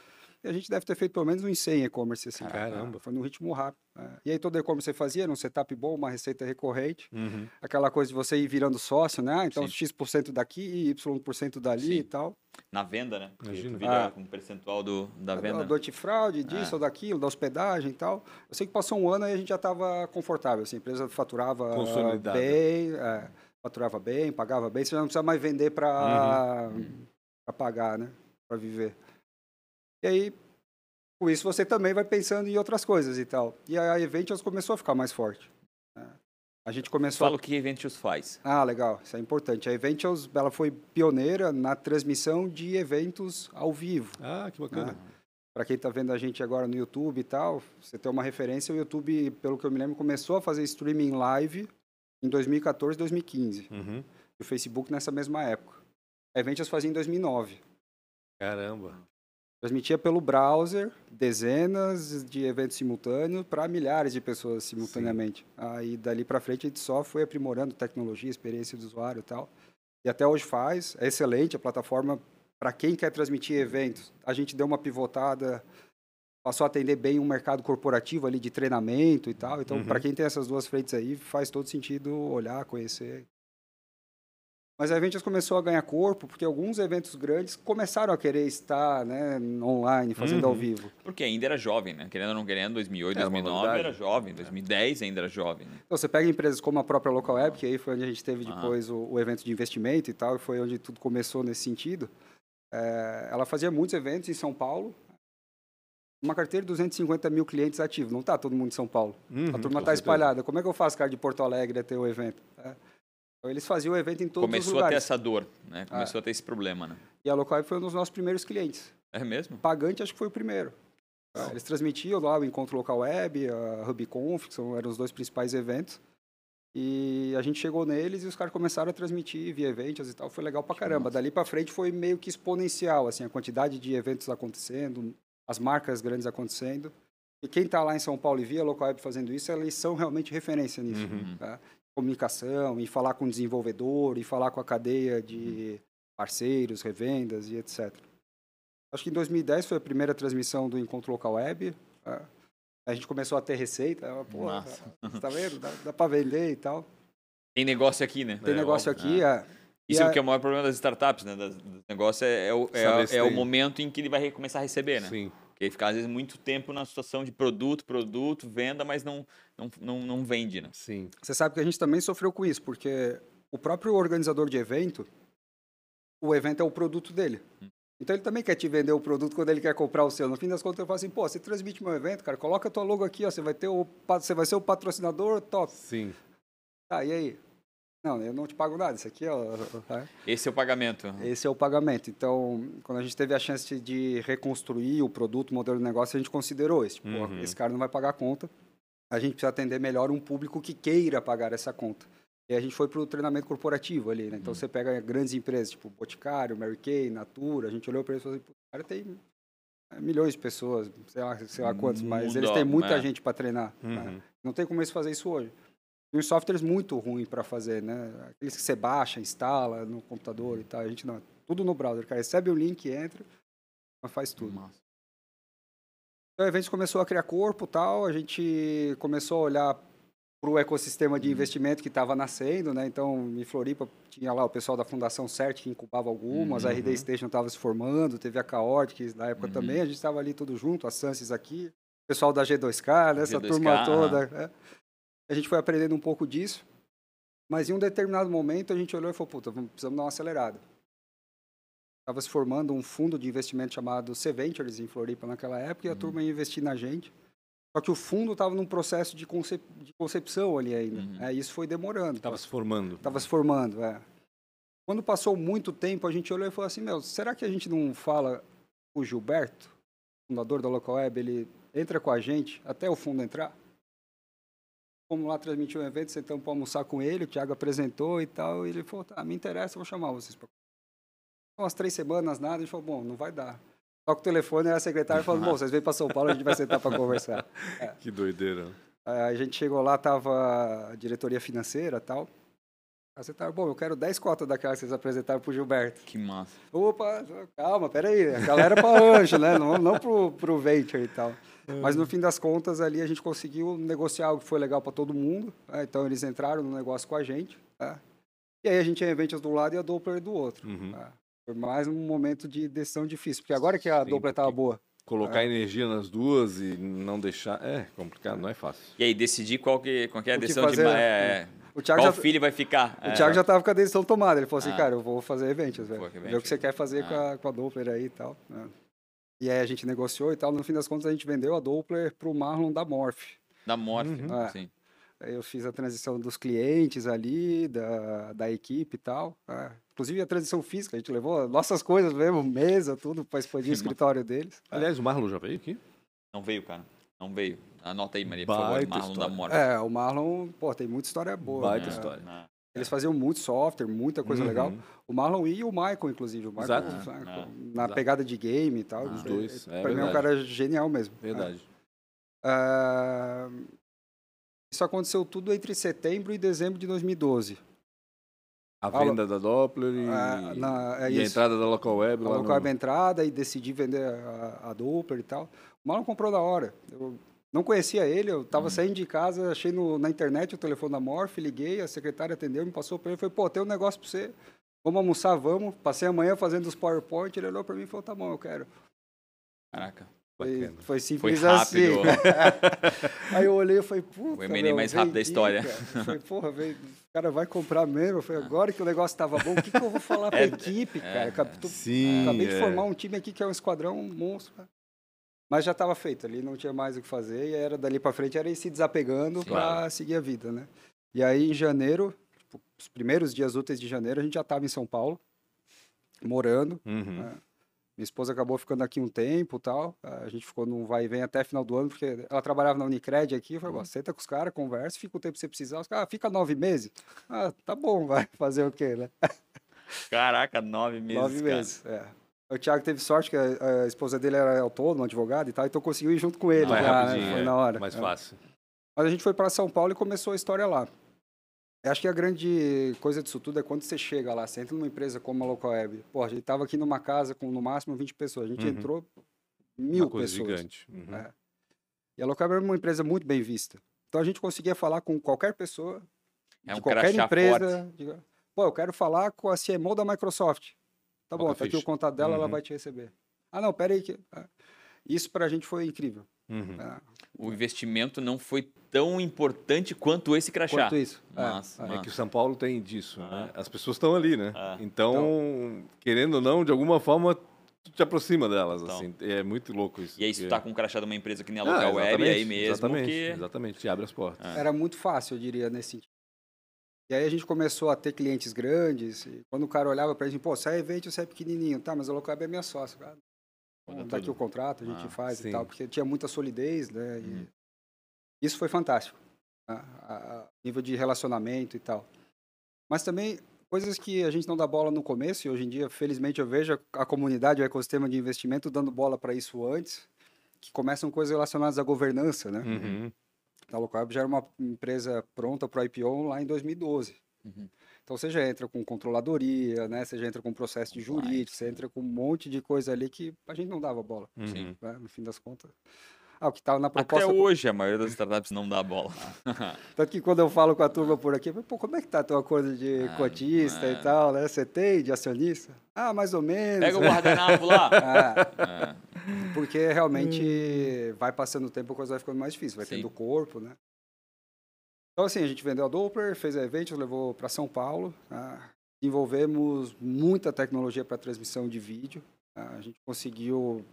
Speaker 3: E a gente deve ter feito pelo menos uns 100 e-commerce assim.
Speaker 1: Caramba.
Speaker 3: Foi num ritmo rápido. é. E aí todo e-commerce você fazia, era um setup bom, uma receita recorrente
Speaker 1: Uhum.
Speaker 3: aquela coisa de você ir virando sócio, né? Ah, então
Speaker 2: Sim.
Speaker 3: X% daqui, Y% dali
Speaker 2: Sim.
Speaker 3: e tal.
Speaker 2: Na venda, né? Porque tu vira
Speaker 3: Ah.
Speaker 2: com um percentual do, da venda.
Speaker 3: Do antifraude, disso
Speaker 2: É.
Speaker 3: ou daquilo, da hospedagem e tal. Eu sei que passou um ano e a gente já estava confortável, assim, a empresa faturava bem, é, faturava bem, pagava bem, você já não precisa mais vender para
Speaker 2: Uhum.
Speaker 3: pagar, né? Para viver. E aí, com isso você também vai pensando em outras coisas e tal. E a Eventios começou a ficar mais forte. né? A gente começou a
Speaker 2: Fala o que a Eventius faz.
Speaker 3: Ah, legal, isso é importante. A Eventials, ela foi pioneira na transmissão de eventos ao vivo.
Speaker 1: Ah, que bacana.
Speaker 3: Para quem está vendo a gente agora no YouTube e tal, você ter uma referência, o YouTube, pelo que eu me lembro, começou a fazer streaming live em 2014, 2015.
Speaker 1: Uhum.
Speaker 3: E o Facebook nessa mesma época. A Eventials fazia em 2009.
Speaker 1: Caramba.
Speaker 3: Transmitia pelo browser dezenas de eventos simultâneos para milhares de pessoas simultaneamente. Aí dali para frente a gente só foi aprimorando tecnologia, experiência do usuário e tal. E até hoje faz, é excelente a plataforma para quem quer transmitir eventos. A gente deu uma pivotada, passou a atender bem um mercado corporativo ali de treinamento e tal. Então,
Speaker 1: Uhum.
Speaker 3: para quem tem essas duas frentes aí, faz todo sentido olhar, conhecer. Mas a Eventias começou a ganhar corpo porque alguns eventos grandes começaram a querer estar né, online, fazendo ao
Speaker 1: Uhum.
Speaker 3: vivo.
Speaker 2: Porque ainda era jovem, né? Querendo ou não querendo, 2008,
Speaker 1: Era uma
Speaker 2: 2009
Speaker 1: novidade.
Speaker 2: era jovem, 2010 ainda era jovem. Né?
Speaker 3: Então, você pega empresas como a própria Local Web, que aí foi onde a gente teve depois o, o evento de investimento e tal, e foi onde tudo começou nesse sentido. É, ela fazia muitos eventos em São Paulo, uma carteira de 250 mil clientes ativos. Não está todo mundo em São Paulo.
Speaker 1: Uhum,
Speaker 3: a turma está espalhada. Como é que eu faço, cara, de Porto Alegre até o evento? É. Eles faziam o evento em todos os
Speaker 2: Começou a ter
Speaker 3: lugares.
Speaker 2: essa dor, né? Começou a ter esse problema, né?
Speaker 3: E a Local Web foi um dos nossos primeiros clientes.
Speaker 2: É mesmo?
Speaker 3: Pagante, acho que foi o primeiro. É, Eles transmitiam lá o Encontro Local Web, a HubConf, que são, eram os dois principais eventos. E a gente chegou neles e os caras começaram a transmitir via eventos e tal. Foi legal pra caramba.
Speaker 2: massa.
Speaker 3: Dali pra frente foi meio que exponencial, assim, a quantidade de eventos acontecendo, as marcas grandes acontecendo. E quem tá lá em São Paulo e via a Local Web fazendo isso, eles são realmente referência nisso.
Speaker 1: Uhum.
Speaker 3: Tá? Comunicação, e falar com o desenvolvedor, e falar com a cadeia de parceiros, revendas e etc. Acho que em 2010 foi a primeira transmissão do Encontro Local Web. tá? A gente começou a ter receita. Pô, tá vendo? Dá, dá para vender e tal.
Speaker 2: Tem negócio aqui, né?
Speaker 3: Tem
Speaker 1: É,
Speaker 3: negócio
Speaker 1: óbvio,
Speaker 3: aqui. é. E
Speaker 2: Isso é o que é o maior problema das startups, né? Negócios é, é o, é, é o
Speaker 1: tem.
Speaker 2: momento em que ele vai começar a receber, né?
Speaker 1: Sim.
Speaker 2: Porque ele fica, às vezes, muito tempo na situação de produto, produto, venda, mas não, não, não, não vende, né?
Speaker 1: Sim.
Speaker 3: Você sabe que a gente também sofreu com isso, porque o próprio organizador de evento, o evento é o produto dele.
Speaker 2: Hum.
Speaker 3: Então ele também quer te vender o produto quando ele quer comprar o seu. No fim das contas, eu falo assim, pô, você transmite meu evento, cara, coloca a tua logo aqui, ó, você vai ter o você vai ser o patrocinador, top.
Speaker 1: Sim.
Speaker 3: Tá, e aí? Não, eu não te pago nada, isso aqui, ó, tá?
Speaker 2: Esse é o pagamento.
Speaker 3: esse é o pagamento. Então, quando a gente teve a chance de reconstruir o produto, o modelo de negócio, a gente considerou isso. Tipo,
Speaker 1: Uhum.
Speaker 3: esse cara não vai pagar a conta, a gente precisa atender melhor um público que queira pagar essa conta. E a gente foi para o treinamento corporativo ali, né? Então,
Speaker 2: Uhum.
Speaker 3: você pega grandes empresas, tipo Boticário, Mary Kay, Natura, a gente olhou para eles e falou assim, "Pô, o cara tem é, milhões de pessoas, sei lá, sei lá quantos, mas eles têm muita
Speaker 2: é.
Speaker 3: gente para treinar. né?
Speaker 1: Uhum.
Speaker 3: Não tem como eles fazer isso hoje. E uns softwares muito ruins para fazer, né? Aqueles que você baixa, instala no computador e tal. A gente não, tudo no browser, cara. Recebe o link, entra, mas faz tudo.
Speaker 2: Massa.
Speaker 3: Então, o evento começou a criar corpo tal, a gente começou a olhar para o ecossistema de investimento que estava nascendo, né? Então, em Floripa tinha lá o pessoal da Fundação CERT que incubava algumas, a
Speaker 1: Uhum.
Speaker 3: RD Station estava se formando, teve a que na época
Speaker 2: Uhum.
Speaker 3: também, a gente estava ali tudo junto, a Sansis aqui, o pessoal da G2K, né? essa
Speaker 2: G2K,
Speaker 3: turma toda. né? A gente foi aprendendo um pouco disso, mas em um determinado momento a gente olhou e falou, puta, precisamos dar uma acelerada. Estava se formando um fundo de investimento chamado C Ventures em Floripa naquela época, e a
Speaker 2: Uhum.
Speaker 3: turma ia investir na gente. Só que o fundo estava num processo de, concep de concepção ali ainda.
Speaker 2: Uhum.
Speaker 3: É, isso foi demorando.
Speaker 1: Tava se formando.
Speaker 3: Estava se formando, é. Quando passou muito tempo, a gente olhou e falou assim, meu, será que a gente não fala o Gilberto, fundador da Local Web, ele entra com a gente até o fundo entrar? Fomos lá transmitir um evento, sentamos para almoçar com ele, o Thiago apresentou e tal, e ele falou, tá, me interessa, vou chamar vocês. Umas três semanas, nada, a gente falou, bom, não vai dar. Toca o telefone, era a secretária falando, bom, vocês vêm para São Paulo, a gente vai sentar para conversar.
Speaker 1: Que doideira.
Speaker 3: A gente chegou lá, tava a diretoria financeira e tal. Tava, bom, eu quero 10 cotas daquela que vocês apresentaram pro Gilberto.
Speaker 2: Que massa.
Speaker 3: Opa, calma, peraí. A galera é para anjo, né? Não, não pro, pro venture e tal. Mas no fim das contas, ali a gente conseguiu negociar algo que foi legal para todo mundo. né? Então eles entraram no negócio com a gente. tá? E aí a gente tinha a Ventures de um lado e a Doppler do outro.
Speaker 1: Uhum.
Speaker 3: tá? Foi mais um momento de decisão difícil, porque agora que a
Speaker 1: Sim,
Speaker 3: Doppler tava
Speaker 1: porque-
Speaker 3: boa.
Speaker 1: Colocar energia nas duas e não deixar. É complicado, não é fácil.
Speaker 2: E aí, decidir qual que, qual que é a decisão
Speaker 3: fazer,
Speaker 2: de...
Speaker 3: né?
Speaker 2: É, é,
Speaker 3: O Thiago
Speaker 2: qual
Speaker 3: já,
Speaker 2: filho vai ficar?
Speaker 3: O
Speaker 2: É.
Speaker 3: Thiago já tava com a decisão tomada. Ele falou assim,
Speaker 2: Ah.
Speaker 3: cara, eu vou fazer eventos, velho. Ver o que você quer fazer com,
Speaker 2: Ah.
Speaker 3: a, com a Doppler aí e tal. Né? E aí a gente negociou e tal. No fim das contas, a gente vendeu a Doppler pro Marlon da Morph.
Speaker 2: Da morte,
Speaker 1: Uhum.
Speaker 3: É.
Speaker 2: sim.
Speaker 3: Aí eu fiz a transição dos clientes ali, da, da equipe e tal. é. Inclusive a transição física, a gente levou nossas coisas mesmo, mesa, tudo, para expandir o escritório deles.
Speaker 1: Aliás, o Marlon já veio aqui?
Speaker 2: Não veio, cara. Não veio. Anota aí, Maria, por
Speaker 1: Baita
Speaker 2: favor. Marlon da
Speaker 1: história.
Speaker 2: morte.
Speaker 3: É, o Marlon, pô, tem muita história boa.
Speaker 1: Baita
Speaker 3: né?
Speaker 1: história.
Speaker 3: Eles faziam muito software, muita coisa
Speaker 1: Uhum.
Speaker 3: legal. O Marlon e o Michael, inclusive. O Michael,
Speaker 1: Exato.
Speaker 3: sabe,
Speaker 2: Ah,
Speaker 3: na
Speaker 1: exato.
Speaker 3: pegada de game e tal.
Speaker 2: Ah.
Speaker 1: Os dois,
Speaker 3: Pra
Speaker 1: é
Speaker 3: mim é um cara genial mesmo.
Speaker 1: Verdade.
Speaker 3: Ah, isso aconteceu tudo entre setembro e dezembro de 2012.
Speaker 1: A venda da Doppler e,
Speaker 3: Ah, na- é
Speaker 1: e a entrada da Local Web
Speaker 3: a
Speaker 1: no...
Speaker 3: entrada e decidi vender a, a Doppler e tal. O Marlon comprou na hora. Eu não conhecia ele, eu
Speaker 1: Uhum.
Speaker 3: tava saindo de casa, achei no- na internet o telefone da Morph, liguei, a secretária atendeu, me passou para ele, falei, pô, tem um negócio para você, vamos almoçar, vamos. Passei a manhã fazendo os PowerPoint, ele olhou para mim e falou, tá bom, eu quero.
Speaker 2: Caraca.
Speaker 3: Foi, foi simples
Speaker 2: Foi
Speaker 3: assim. Aí eu olhei e falei, puta,
Speaker 2: Foi o
Speaker 3: meu,
Speaker 2: mais rápido da história.
Speaker 3: cara. Falei, porra, veio, o cara vai comprar mesmo. Eu falei, agora que o negócio tava bom, o que, que eu vou falar pra
Speaker 2: É,
Speaker 3: equipe, cara? Acab- tô-
Speaker 1: Sim,
Speaker 3: Acabei de
Speaker 1: é.
Speaker 3: formar um time aqui que é um esquadrão monstro. cara. Mas já estava feito ali, não tinha mais o que fazer. E era dali para frente, era ir se desapegando para seguir a vida, né? E aí, em janeiro, tipo, os primeiros dias úteis de janeiro, a gente já estava em São Paulo, morando.
Speaker 1: Uhum.
Speaker 3: É. Minha esposa acabou ficando aqui um tempo tal. A gente ficou num vai e vem até final do ano, porque ela trabalhava na Unicred aqui. Eu falei, "Bom, senta com os caras, conversa, fica o tempo que você precisar. Os caras, ah, fica nove meses. Ah, tá bom, vai fazer o quê, né?
Speaker 2: Caraca, nove meses,
Speaker 3: Nove
Speaker 2: cara.
Speaker 3: meses, é. O Thiago teve sorte que a, a esposa dele era autônoma, advogado e tal, então conseguiu ir junto com ele.
Speaker 1: Mais
Speaker 3: já, né?
Speaker 1: rapidinho,
Speaker 3: Foi
Speaker 1: é.
Speaker 3: na hora.
Speaker 1: Mais
Speaker 3: é.
Speaker 1: fácil.
Speaker 3: Mas a gente foi para São Paulo e começou a história lá. Eu acho que a grande coisa disso tudo é quando você chega lá, você entra numa empresa como a Local Web. Pô, a gente tava aqui numa casa com no máximo 20 pessoas. A gente
Speaker 1: Uhum.
Speaker 3: entrou mil
Speaker 1: Uma coisa
Speaker 3: pessoas.
Speaker 1: gigante. Uhum.
Speaker 3: É. E a Local Web é uma empresa muito bem vista. Então a gente conseguia falar com qualquer pessoa,
Speaker 2: É
Speaker 3: de
Speaker 2: um
Speaker 3: qualquer
Speaker 2: crachá
Speaker 3: empresa. de- Pô, eu quero falar com a CMO da Microsoft. Tá bom, tá aqui o contato dela, ela
Speaker 1: Uhum.
Speaker 3: vai te receber. Ah, não, pera aí. Que... ah. Isso pra gente foi incrível.
Speaker 1: Uhum.
Speaker 3: Ah,
Speaker 2: O investimento não foi tão importante quanto esse crachá.
Speaker 3: Quanto isso. É,
Speaker 2: Massa,
Speaker 3: é.
Speaker 1: É que o São Paulo tem disso,
Speaker 2: Ah.
Speaker 1: né? As pessoas estão ali, né?
Speaker 2: Ah.
Speaker 1: Então, querendo ou não, de alguma forma, tu te aproxima delas,
Speaker 2: Então.
Speaker 1: assim. É muito louco isso.
Speaker 2: E aí, se tu tá com um crachá de uma empresa que nem a
Speaker 1: Ah,
Speaker 2: Local Web,
Speaker 1: exatamente,
Speaker 2: aí mesmo
Speaker 1: exatamente,
Speaker 2: que...
Speaker 1: Exatamente, te abre as portas.
Speaker 2: Ah.
Speaker 3: Era muito fácil, eu diria, nesse sentido. E aí a gente começou a ter clientes grandes. E quando o cara olhava pra gente, pô, você é evento, você é pequenininho. Tá, mas a Local Web é minha sócia. Cara.
Speaker 2: Muda
Speaker 3: Tá aqui o contrato, a gente
Speaker 2: Ah,
Speaker 3: faz
Speaker 1: sim.
Speaker 3: e tal. Porque tinha muita solidez, né?
Speaker 2: Uhum.
Speaker 3: Isso foi fantástico. A, a, a nível de relacionamento e tal. Mas também coisas que a gente não dá bola no começo, e hoje em dia, felizmente, eu vejo a, a comunidade, o ecossistema de investimento dando bola para isso antes, que começam coisas relacionadas à governança, né?
Speaker 1: Uhum.
Speaker 3: A Localweb já era uma empresa pronta para o IPO lá em 2012.
Speaker 2: Uhum.
Speaker 3: Então você já entra com controladoria, né? Você já entra com processo de jurídico, você entra com um monte de coisa ali que a gente não dava bola,
Speaker 1: Uhum.
Speaker 3: né? no fim das contas. Ah, o que estava na
Speaker 2: Até
Speaker 3: proposta.
Speaker 2: hoje a maioria das startups não dá bola.
Speaker 3: Tanto que quando eu falo com a turma por aqui, pô, como é que tá teu acordo de
Speaker 2: Ah,
Speaker 3: cotista
Speaker 2: é.
Speaker 3: e tal, né? Você tem de acionista? Ah, mais ou menos.
Speaker 2: Pega o guardanapo lá.
Speaker 3: Ah,
Speaker 2: É.
Speaker 3: porque realmente vai passando o tempo, a coisa vai ficando mais difícil, vai
Speaker 2: Sim.
Speaker 3: tendo corpo, né? Então, assim, a gente vendeu a Doppler, fez a eventos, levou para São Paulo. tá? Desenvolvemos muita tecnologia para transmissão de vídeo. tá? A gente conseguiu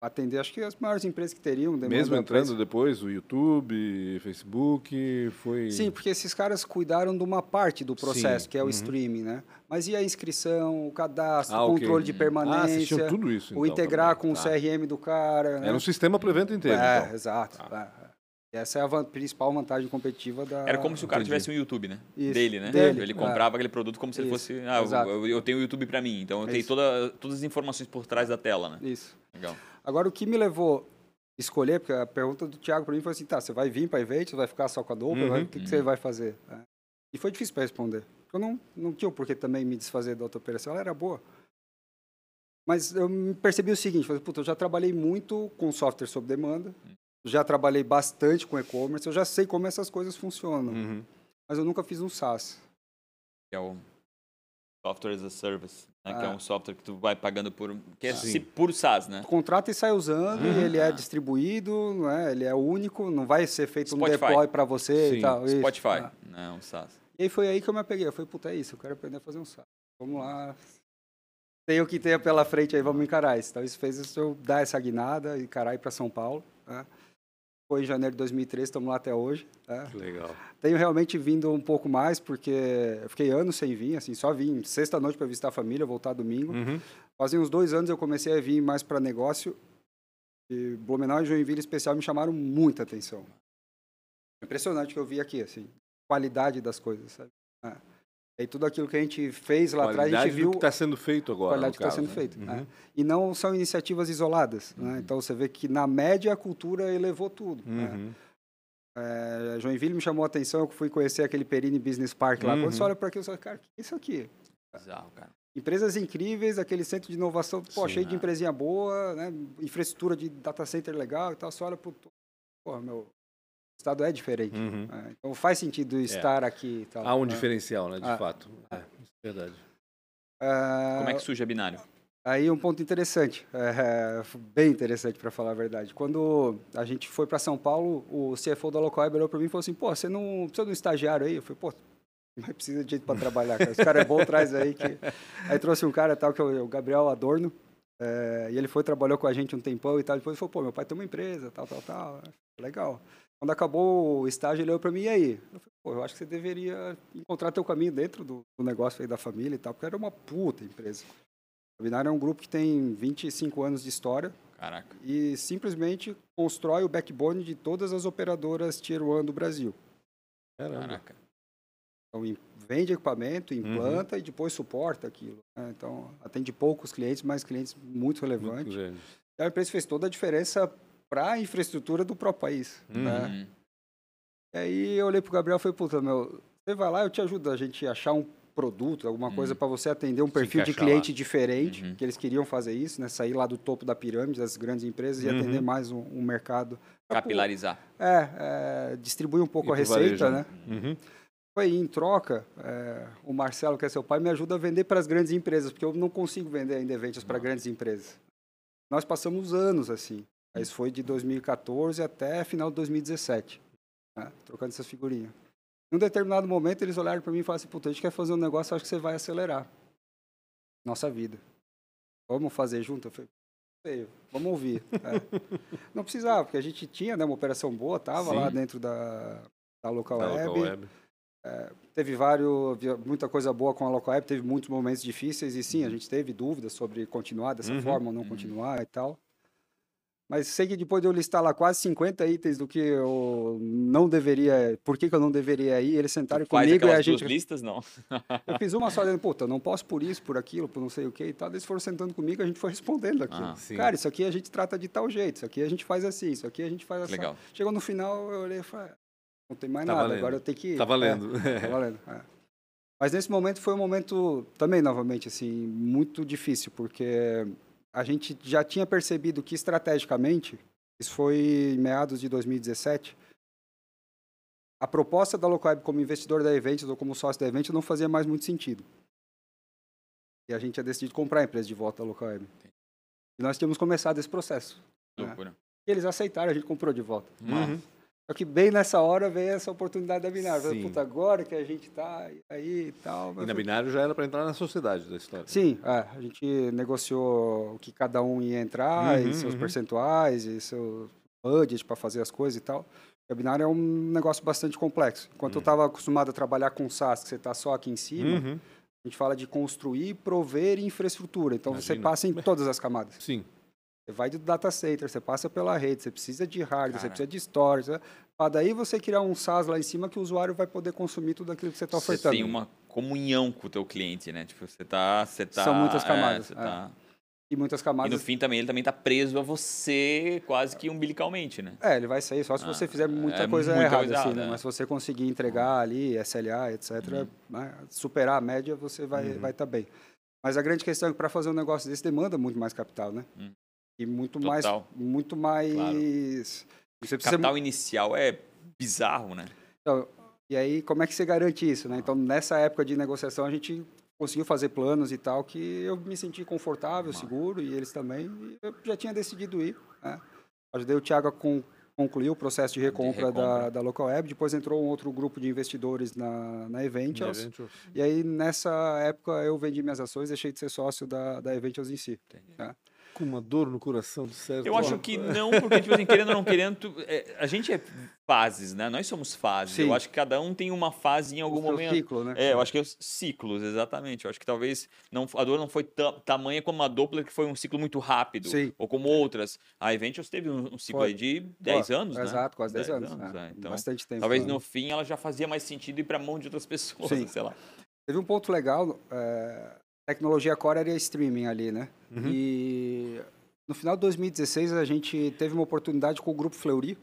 Speaker 3: atender, acho que as maiores empresas que teriam.
Speaker 1: Mesmo entrando depois, o YouTube, Facebook, foi...
Speaker 3: Sim, porque esses caras cuidaram de uma parte do processo,
Speaker 1: Sim,
Speaker 3: que é o
Speaker 1: uhum.
Speaker 3: streaming, né? Mas e a inscrição, o cadastro,
Speaker 1: Ah,
Speaker 3: o controle de
Speaker 1: Ah,
Speaker 3: permanência,
Speaker 1: tudo isso,
Speaker 3: o
Speaker 1: então,
Speaker 3: integrar
Speaker 1: também.
Speaker 3: com
Speaker 1: Tá.
Speaker 3: o CRM do cara, né?
Speaker 1: Era um sistema para o evento inteiro,
Speaker 3: É,
Speaker 1: então.
Speaker 3: exato. é. E Essa é a van- principal vantagem competitiva da...
Speaker 2: Era como se o cara
Speaker 1: Entendi.
Speaker 2: tivesse um YouTube, né?
Speaker 3: Isso,
Speaker 2: dele, né?
Speaker 3: dele,
Speaker 2: Ele
Speaker 3: é.
Speaker 2: comprava aquele produto como se ele
Speaker 3: Isso,
Speaker 2: fosse. Ah, eu, eu tenho o YouTube pra mim, então eu tenho
Speaker 3: Isso.
Speaker 2: toda, todas as informações por trás da tela, né?
Speaker 3: Isso.
Speaker 2: Legal.
Speaker 3: Agora, o que me levou a escolher, porque a pergunta do Thiago para mim foi assim, tá, você vai vir para evento, você vai ficar só com a Doppler,
Speaker 1: Uhum.
Speaker 3: o que, que você vai fazer? É. E foi difícil para responder. Eu não, não tinha por que também me desfazer da outra operação, ela era boa. Mas eu percebi o seguinte, falei, puta, eu já trabalhei muito com software sob demanda, já trabalhei bastante com e-commerce, eu já sei como essas coisas funcionam,
Speaker 1: Uhum.
Speaker 3: mas eu nunca fiz um SaaS.
Speaker 2: Que é o Software as a Service, né? Que é
Speaker 3: Ah.
Speaker 2: um software que tu vai pagando por. Que é
Speaker 1: Sim.
Speaker 2: se- por SaaS, né?
Speaker 3: Tu contrata e sai usando, e ele é
Speaker 2: Ah.
Speaker 3: distribuído, não é? ele é único, não vai ser feito um
Speaker 2: Spotify.
Speaker 3: deploy para você
Speaker 1: Sim,
Speaker 3: e tal. isso.
Speaker 2: Spotify,
Speaker 3: Ah.
Speaker 2: né? Um SaaS.
Speaker 3: E aí foi aí que eu me apeguei. Eu falei, puta, é isso, eu quero aprender a fazer um SaaS. Vamos lá. Tem o que tenha pela frente aí, vamos encarar isso. Então isso fez isso eu dar essa guinada, encarar ir para São Paulo. Né? Foi em janeiro de 2013, estamos lá até hoje. Né?
Speaker 1: Que legal.
Speaker 3: Tenho realmente vindo um pouco mais, porque eu fiquei anos sem vir, assim, só vim sexta-noite para visitar a família, voltar domingo.
Speaker 1: Uhum.
Speaker 3: Fazem uns dois anos eu comecei a vir mais para negócio. E Blumenau e Joinville especial me chamaram muita atenção. Impressionante o que eu vi aqui, assim, qualidade das coisas, sabe? É. E aí tudo aquilo que a gente fez lá atrás, a gente viu
Speaker 1: que está sendo feito agora,
Speaker 3: qualidade que está sendo
Speaker 1: né?
Speaker 3: feita.
Speaker 1: Uhum.
Speaker 3: né? E não são iniciativas isoladas. Né? Então você vê que na média a cultura elevou tudo. né?
Speaker 1: Uhum.
Speaker 3: É, Joinville me chamou a atenção, eu fui conhecer aquele Perini Business Park lá.
Speaker 1: Uhum.
Speaker 3: Quando você olha para aquilo, você fala, cara, o que é isso aqui?
Speaker 2: Bizarro, cara.
Speaker 3: Empresas incríveis, aquele centro de inovação, pô,
Speaker 1: Sim,
Speaker 3: cheio de
Speaker 2: é.
Speaker 3: empresinha boa, né? infraestrutura de data center legal e tal. Você olha pro. Pô, meu. O estado é diferente.
Speaker 1: Uhum.
Speaker 3: né? Então faz sentido estar aqui e tal.
Speaker 1: Há um
Speaker 3: né?
Speaker 1: diferencial, né, de
Speaker 3: Ah.
Speaker 1: fato. É, isso é verdade.
Speaker 3: Ah,
Speaker 2: Como é que surge a binário?
Speaker 3: Aí um ponto interessante, é, bem interessante para falar a verdade. Quando a gente foi para São Paulo, o CFO da Local olhou para mim e falou assim: pô, você não precisa de um estagiário aí? Eu falei: pô, mas precisa de gente para trabalhar, cara. Esse cara é bom, traz aí. Que... Aí trouxe um cara tal, que é o Gabriel Adorno, é, e ele foi, trabalhou com a gente um tempão e tal. Depois ele falou: pô, meu pai tem uma empresa, tal, tal, tal. Legal. Quando acabou o estágio, ele olhou para mim: e aí? Eu falei: pô, eu acho que você deveria encontrar teu caminho dentro do, do negócio aí da família e tal, porque era uma puta empresa. A Binário é um grupo que tem 25 anos de história
Speaker 2: Caraca.
Speaker 3: e simplesmente constrói o backbone de todas as operadoras Tier 1 do Brasil.
Speaker 1: Caramba.
Speaker 2: Caraca.
Speaker 3: Então, vende equipamento,
Speaker 1: Uhum.
Speaker 3: implanta e depois suporta aquilo. né? Então, atende poucos clientes, mas clientes muito
Speaker 1: Muito
Speaker 3: relevantes.
Speaker 1: grande.
Speaker 3: E a empresa fez toda a diferença para a infraestrutura do próprio país.
Speaker 1: Uhum.
Speaker 3: né?
Speaker 2: Uhum.
Speaker 3: E aí eu olhei pro Gabriel e falei, puta, meu, você vai lá, eu te ajudo a gente a achar um produto, alguma coisa para você atender um perfil de cliente diferente,
Speaker 2: Uhum.
Speaker 3: que eles queriam fazer isso, né? Sair lá do topo da pirâmide das grandes empresas e
Speaker 1: Uhum.
Speaker 3: atender mais um, um mercado.
Speaker 2: Capilarizar.
Speaker 3: É, é, distribuir um pouco
Speaker 1: E
Speaker 3: a receita,
Speaker 1: varejo,
Speaker 3: né?
Speaker 1: Uhum.
Speaker 3: Aí, em troca, é, o Marcelo, que é seu pai, me ajuda a vender para as grandes empresas, porque eu não consigo vender ainda eventos para grandes empresas. Nós passamos anos assim. Isso foi de 2014 até final de 2017, né? trocando essas figurinhas. Em um determinado momento, eles olharam para mim e falaram assim, puta, a gente quer fazer um negócio, acho que você vai acelerar nossa vida. Vamos fazer junto? Eu falei, sei, vamos ouvir. É. Não precisava, porque a gente tinha né, uma operação boa, estava lá dentro da, da Local
Speaker 1: Da
Speaker 3: Web.
Speaker 1: local web.
Speaker 3: Teve vários, muita coisa boa com a Local Web, teve muitos momentos difíceis e sim, a gente teve dúvidas sobre continuar dessa
Speaker 1: Uhum.
Speaker 3: forma ou não
Speaker 2: Uhum.
Speaker 3: continuar e tal. Mas sei que depois de eu listar lá quase 50 itens do que eu não deveria, por que, que eu não deveria ir, eles sentaram
Speaker 2: Tu
Speaker 3: comigo e a gente.
Speaker 2: listas, não.
Speaker 3: Eu fiz uma só dizendo, puta, eu não posso por isso, por aquilo, por não sei o que e tal. Eles foram sentando comigo, a gente foi respondendo aquilo.
Speaker 2: Ah.
Speaker 3: Cara, isso aqui a gente trata de tal jeito, isso aqui a gente faz assim, isso aqui a gente faz assim.
Speaker 2: Legal.
Speaker 3: Chegou no final, eu olhei e falei, "Ah, não tem mais
Speaker 1: Tá
Speaker 3: nada,
Speaker 1: valendo.
Speaker 3: agora eu tenho que ir.
Speaker 1: Tá valendo.
Speaker 3: É, tá valendo. é. Mas nesse momento foi um momento também, novamente, assim, muito difícil, porque a gente já tinha percebido que estrategicamente, isso foi em meados de 2017, a proposta da Localweb como investidor da Eventos ou como sócio da Eventos não fazia mais muito sentido. E a gente tinha decidido comprar a empresa de volta da Localweb. E nós tínhamos começado esse processo. É.
Speaker 2: Loucura.
Speaker 3: E eles aceitaram, a gente comprou de volta.
Speaker 1: Uhum.
Speaker 3: Só que bem nessa hora veio essa oportunidade da Binário. Falei. Puta, agora que a gente tá aí e tal.
Speaker 1: E na binário já era para entrar na sociedade da história.
Speaker 3: Sim, é, a gente negociou o que cada um ia entrar,
Speaker 1: Uhum,
Speaker 3: e seus
Speaker 1: uhum.
Speaker 3: percentuais, e seu budget para fazer as coisas e tal. A binário é um negócio bastante complexo. Enquanto eu estava acostumado a trabalhar com SaaS, que você está só aqui em cima,
Speaker 1: Uhum.
Speaker 3: a gente fala de construir, prover infraestrutura. Então você
Speaker 1: Imagina.
Speaker 3: passa em todas as camadas.
Speaker 1: Sim.
Speaker 3: Você vai do data center, você passa pela rede, você precisa de hardware, você
Speaker 2: Cara.
Speaker 3: precisa de storage. Para daí você criar um SaaS lá em cima que o usuário vai poder consumir tudo aquilo que você está
Speaker 2: Você
Speaker 3: ofertando.
Speaker 2: tem uma comunhão com o teu cliente, né? Tipo, você tá... Você tá
Speaker 3: São muitas
Speaker 2: é,
Speaker 3: camadas,
Speaker 2: você
Speaker 3: é.
Speaker 2: tá-
Speaker 3: E muitas
Speaker 2: E
Speaker 3: camadas.
Speaker 2: no fim também, ele também tá preso a você quase que umbilicalmente, né?
Speaker 3: É, ele vai sair só se
Speaker 2: Ah,
Speaker 3: você fizer muita
Speaker 2: é
Speaker 3: coisa
Speaker 2: muita
Speaker 3: errada,
Speaker 2: coisa
Speaker 3: assim, né?
Speaker 2: é.
Speaker 3: Mas se você conseguir entregar ali, SLA, etc.,
Speaker 2: Uhum.
Speaker 3: né? superar a média, você vai
Speaker 1: Uhum.
Speaker 3: vai estar bem. Mas a grande questão é que para fazer um negócio desse demanda muito mais capital, né?
Speaker 2: Hum.
Speaker 3: E muito mais,
Speaker 2: Total.
Speaker 3: muito mais.
Speaker 2: Claro.
Speaker 3: Você precisa
Speaker 2: Capital inicial é bizarro, né?
Speaker 3: Então, e aí, como é que você garante isso, né? Então, nessa época de negociação, a gente conseguiu fazer planos e tal, que eu me senti confortável, seguro, e eles também. E eu já tinha decidido ir, né? Ajudei o Thiago a con- concluir o processo de recompra, Da,
Speaker 2: recompra.
Speaker 3: da Local Web. Depois entrou um outro grupo de investidores na, na Eventials. E aí, nessa época, eu vendi minhas ações, deixei de ser sócio da, da Eventials em si. né?
Speaker 1: Com uma dor no coração, certo?
Speaker 2: Eu acho que não, porque, tipo assim, querendo ou não querendo, tu- é, a gente é fases, né? Nós somos fases.
Speaker 3: Sim.
Speaker 2: Eu acho que cada um tem uma fase em algum
Speaker 3: O
Speaker 2: momento.
Speaker 3: ciclo, né?
Speaker 2: É, eu acho que é os ciclos, exatamente. Eu acho que talvez não, a dor não foi ta- tamanha como a Doppler, que foi um ciclo muito rápido.
Speaker 3: Sim.
Speaker 2: Ou como outras. A Eventus teve um, um ciclo
Speaker 3: Foi.
Speaker 2: aí de 10
Speaker 3: Pô,
Speaker 2: anos, né?
Speaker 3: Exato, quase 10,
Speaker 2: 10
Speaker 3: anos.
Speaker 2: anos,
Speaker 3: né?
Speaker 2: é. Então,
Speaker 3: Bastante tempo.
Speaker 2: Talvez
Speaker 3: né?
Speaker 2: no fim ela já fazia mais sentido ir para mão de outras pessoas,
Speaker 3: Sim.
Speaker 2: sei lá.
Speaker 3: Teve um ponto legal, é, tecnologia core era streaming ali, né?
Speaker 1: Uhum.
Speaker 3: E no final de 2016 a gente teve uma oportunidade com o grupo Fleury.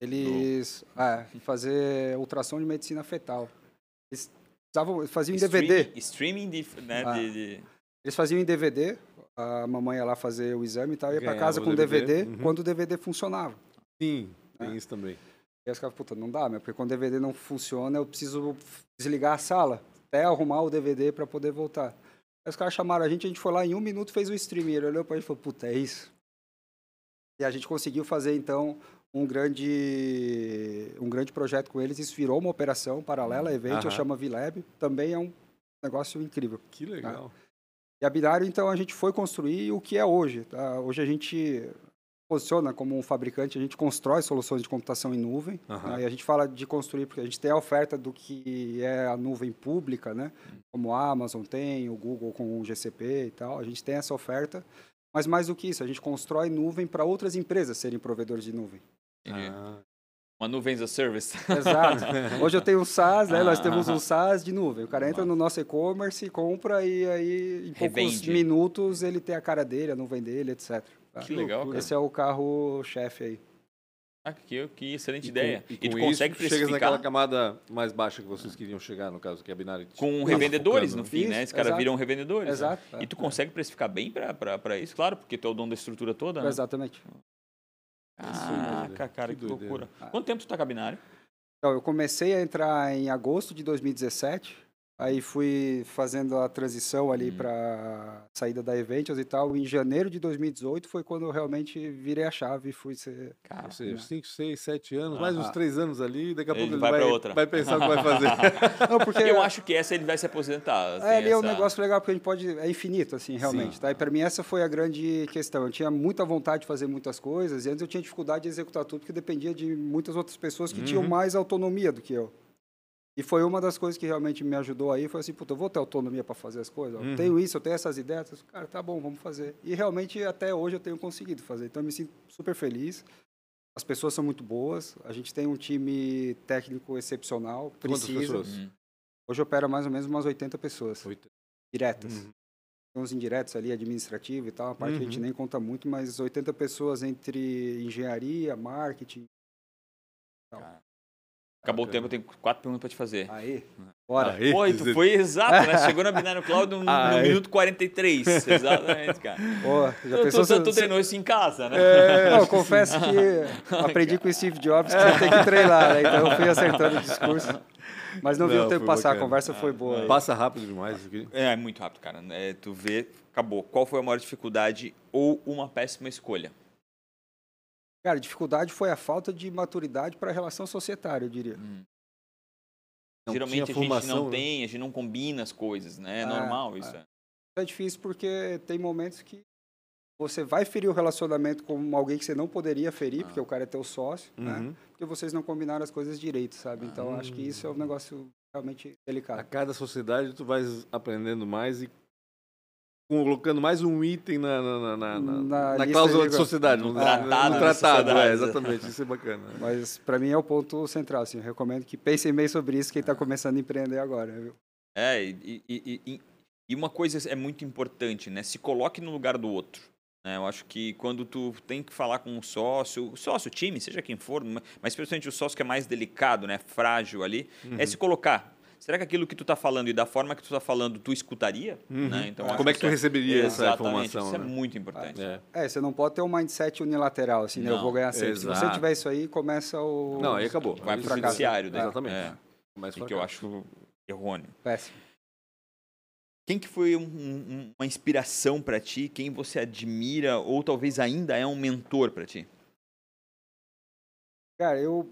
Speaker 3: Eles é, fazer ultrassom de medicina fetal. Eles, precisavam, faziam em DVD.
Speaker 2: Streaming, de, né,
Speaker 3: Ah.
Speaker 2: de- de-
Speaker 3: Eles faziam em DVD. A mamãe ia lá fazer o exame e tal, ia para casa
Speaker 1: o
Speaker 3: com
Speaker 1: DVD,
Speaker 3: DVD,
Speaker 1: uhum.
Speaker 3: quando o DVD funcionava.
Speaker 1: Sim, tem
Speaker 3: É.
Speaker 1: isso também.
Speaker 3: E aí os caras, puta, não dá, meu, porque quando o DVD não funciona, eu preciso desligar a sala, até arrumar o DVD para poder voltar. Aí os caras chamaram a gente, a gente foi lá em um minuto fez o streaming. Ele olhou pra gente e falou, puta, é isso. E a gente conseguiu fazer, então, um grande, um grande projeto com eles. Isso virou uma operação paralela, evento,
Speaker 1: Aham.
Speaker 3: chama VLab. Também é um negócio incrível.
Speaker 1: Que legal.
Speaker 3: E a Binário, então, a gente foi construir o que é hoje. tá? Hoje a gente posiciona como um fabricante, a gente constrói soluções de computação em nuvem.
Speaker 1: Aham.
Speaker 3: né? E a gente fala de construir porque a gente tem a oferta do que é a nuvem pública, né? Como a Amazon tem, o Google com o GCP e tal. A gente tem essa oferta. Mas mais do que isso, a gente constrói nuvem para outras empresas serem provedores de nuvem.
Speaker 1: Ah,
Speaker 2: uma nuvem as a service.
Speaker 3: Exato. Hoje eu tenho um SaaS, né? Nós
Speaker 2: Ah.
Speaker 3: temos um SaaS de nuvem. O cara entra no nosso e-commerce, compra e aí em poucos
Speaker 2: Revende.
Speaker 3: minutos ele tem a cara dele, a nuvem dele, etc. tá?
Speaker 2: Que legal, cara.
Speaker 3: Esse é o carro-chefe aí.
Speaker 2: Ah, que, que excelente
Speaker 1: e
Speaker 2: ideia.
Speaker 1: com-
Speaker 2: E,
Speaker 1: com
Speaker 2: tu
Speaker 1: isso,
Speaker 2: consegue
Speaker 1: chegas
Speaker 2: precificar
Speaker 1: naquela camada mais baixa que vocês queriam chegar, no caso, que é a binária.
Speaker 2: com revendedores
Speaker 1: focando.
Speaker 2: no fim, né?
Speaker 3: Isso,
Speaker 2: Esses caras viram revendedores. né?
Speaker 3: Exato.
Speaker 2: E tu consegue precificar bem para isso, claro, porque tu é o dono da estrutura toda, né?
Speaker 3: Exatamente.
Speaker 2: Caraca, cara,
Speaker 1: Que
Speaker 2: que, loucura. Quanto tempo tu tá cabinário?
Speaker 3: Então, eu comecei a entrar em agosto de 2017. Aí fui fazendo a transição ali
Speaker 2: Hum.
Speaker 3: para saída da Eventials e tal. Em janeiro de 2018 foi quando eu realmente virei a chave e fui ser.
Speaker 2: Cara,
Speaker 1: Ou seja, 5, 6, 7 anos, mais uns
Speaker 3: Ah.
Speaker 1: 3 anos ali, daqui a
Speaker 2: Ele
Speaker 1: pouco ele
Speaker 2: vai
Speaker 1: vai,
Speaker 2: outra.
Speaker 1: vai pensar o que vai fazer.
Speaker 3: Não, porque
Speaker 2: eu acho que essa ele vai se aposentar.
Speaker 3: é, ali é um
Speaker 2: essa-
Speaker 3: negócio legal porque a gente pode é infinito assim, realmente,
Speaker 1: Sim.
Speaker 3: tá? E para mim essa foi a grande questão. Eu tinha muita vontade de fazer muitas coisas e antes eu tinha dificuldade de executar tudo porque dependia de muitas outras pessoas que tinham
Speaker 1: Uhum.
Speaker 3: mais autonomia do que eu. E foi uma das coisas que realmente me ajudou aí, foi assim, puta, eu vou ter autonomia para fazer as coisas, eu
Speaker 1: Uhum.
Speaker 3: tenho isso, eu tenho essas ideias, Eu, cara, tá bom, vamos fazer. E realmente até hoje eu tenho conseguido fazer, então eu me sinto super feliz. As pessoas são muito boas, a gente tem um time técnico excepcional,
Speaker 1: Quantas
Speaker 3: precisa.
Speaker 1: pessoas?
Speaker 2: Hum.
Speaker 3: Hoje opera mais ou menos umas 80 pessoas,
Speaker 1: Oito.
Speaker 3: diretas.
Speaker 1: Uhum.
Speaker 3: Tem uns indiretos ali, administrativo e tal, a parte que a gente
Speaker 1: Uhum.
Speaker 3: nem conta muito, mas 80 pessoas entre engenharia, marketing.
Speaker 2: Acabou o tempo, eu tenho quatro perguntas pra te fazer.
Speaker 3: Aí, bora.
Speaker 1: Aí,
Speaker 2: Pô, tu foi exato, né? Chegou na Binário Cloud no, no minuto 43. Exatamente, cara.
Speaker 3: Pô, já
Speaker 2: Tu,
Speaker 3: pensou
Speaker 2: tu,
Speaker 3: se-
Speaker 2: tu treinou isso em casa, né?
Speaker 1: É.
Speaker 3: Não, eu confesso que aprendi com o Steve Jobs que você tem que treinar, né? Então eu fui acertando o discurso. Mas não, vi
Speaker 1: Não,
Speaker 3: o tempo passar,
Speaker 1: bacana.
Speaker 3: a conversa foi boa. aí.
Speaker 1: Passa rápido demais isso aqui.
Speaker 2: É, muito rápido, cara. É, tu vê, acabou. Qual foi a maior dificuldade ou uma péssima escolha?
Speaker 3: Cara, a dificuldade foi a falta de maturidade para a relação societária, eu diria.
Speaker 1: Não
Speaker 2: Geralmente a gente
Speaker 1: formação,
Speaker 2: não
Speaker 1: né?
Speaker 2: tem, a gente não combina as coisas, né? É
Speaker 3: Ah,
Speaker 2: normal isso. é.
Speaker 3: É difícil porque tem momentos que você vai ferir o relacionamento com alguém que você não poderia ferir, porque o cara é teu sócio, né?
Speaker 1: Uhum.
Speaker 3: Porque vocês não combinaram as coisas direito, sabe? Então acho que isso é um negócio realmente
Speaker 1: A
Speaker 3: delicado.
Speaker 1: cada sociedade tu vais aprendendo mais e colocando mais um item na, na, na, na, na-
Speaker 3: Na
Speaker 1: na
Speaker 3: lista
Speaker 1: cláusula
Speaker 3: de-
Speaker 1: de sociedade.
Speaker 2: No tratado
Speaker 1: no tratado, é, exatamente. Isso é bacana.
Speaker 3: Mas para mim é o ponto central, assim. Eu recomendo que pensem meio sobre isso quem está começando a empreender agora, viu?
Speaker 2: É, e, e, e- e- uma coisa é muito importante, né? Se coloque no lugar do outro. né? Eu acho que quando tu tem que falar com um sócio, o sócio, o time, seja quem for, mas mas principalmente o sócio que é mais delicado, né? Frágil ali,
Speaker 1: Uhum.
Speaker 2: é se colocar. Será que aquilo que tu tá falando e da forma que tu tá falando, tu escutaria?
Speaker 1: Uhum.
Speaker 2: Né? Então, acho
Speaker 1: Como é que tu
Speaker 2: isso
Speaker 1: receberia essa informação?
Speaker 2: Isso é
Speaker 1: né?
Speaker 2: muito importante.
Speaker 1: É.
Speaker 3: É, você não pode ter um mindset unilateral, assim, né? Eu vou ganhar sempre. Se você
Speaker 1: exato.
Speaker 3: tiver isso aí, começa o...
Speaker 1: Não, aí acabou.
Speaker 2: Vai pro
Speaker 1: fracasso.
Speaker 2: judiciário daí.
Speaker 1: Exatamente.
Speaker 2: É.
Speaker 1: Começa
Speaker 2: E que eu acho errôneo.
Speaker 3: Péssimo.
Speaker 2: Quem que foi um- um- uma inspiração pra ti? Quem você admira ou talvez ainda é um mentor pra ti?
Speaker 3: Cara, eu,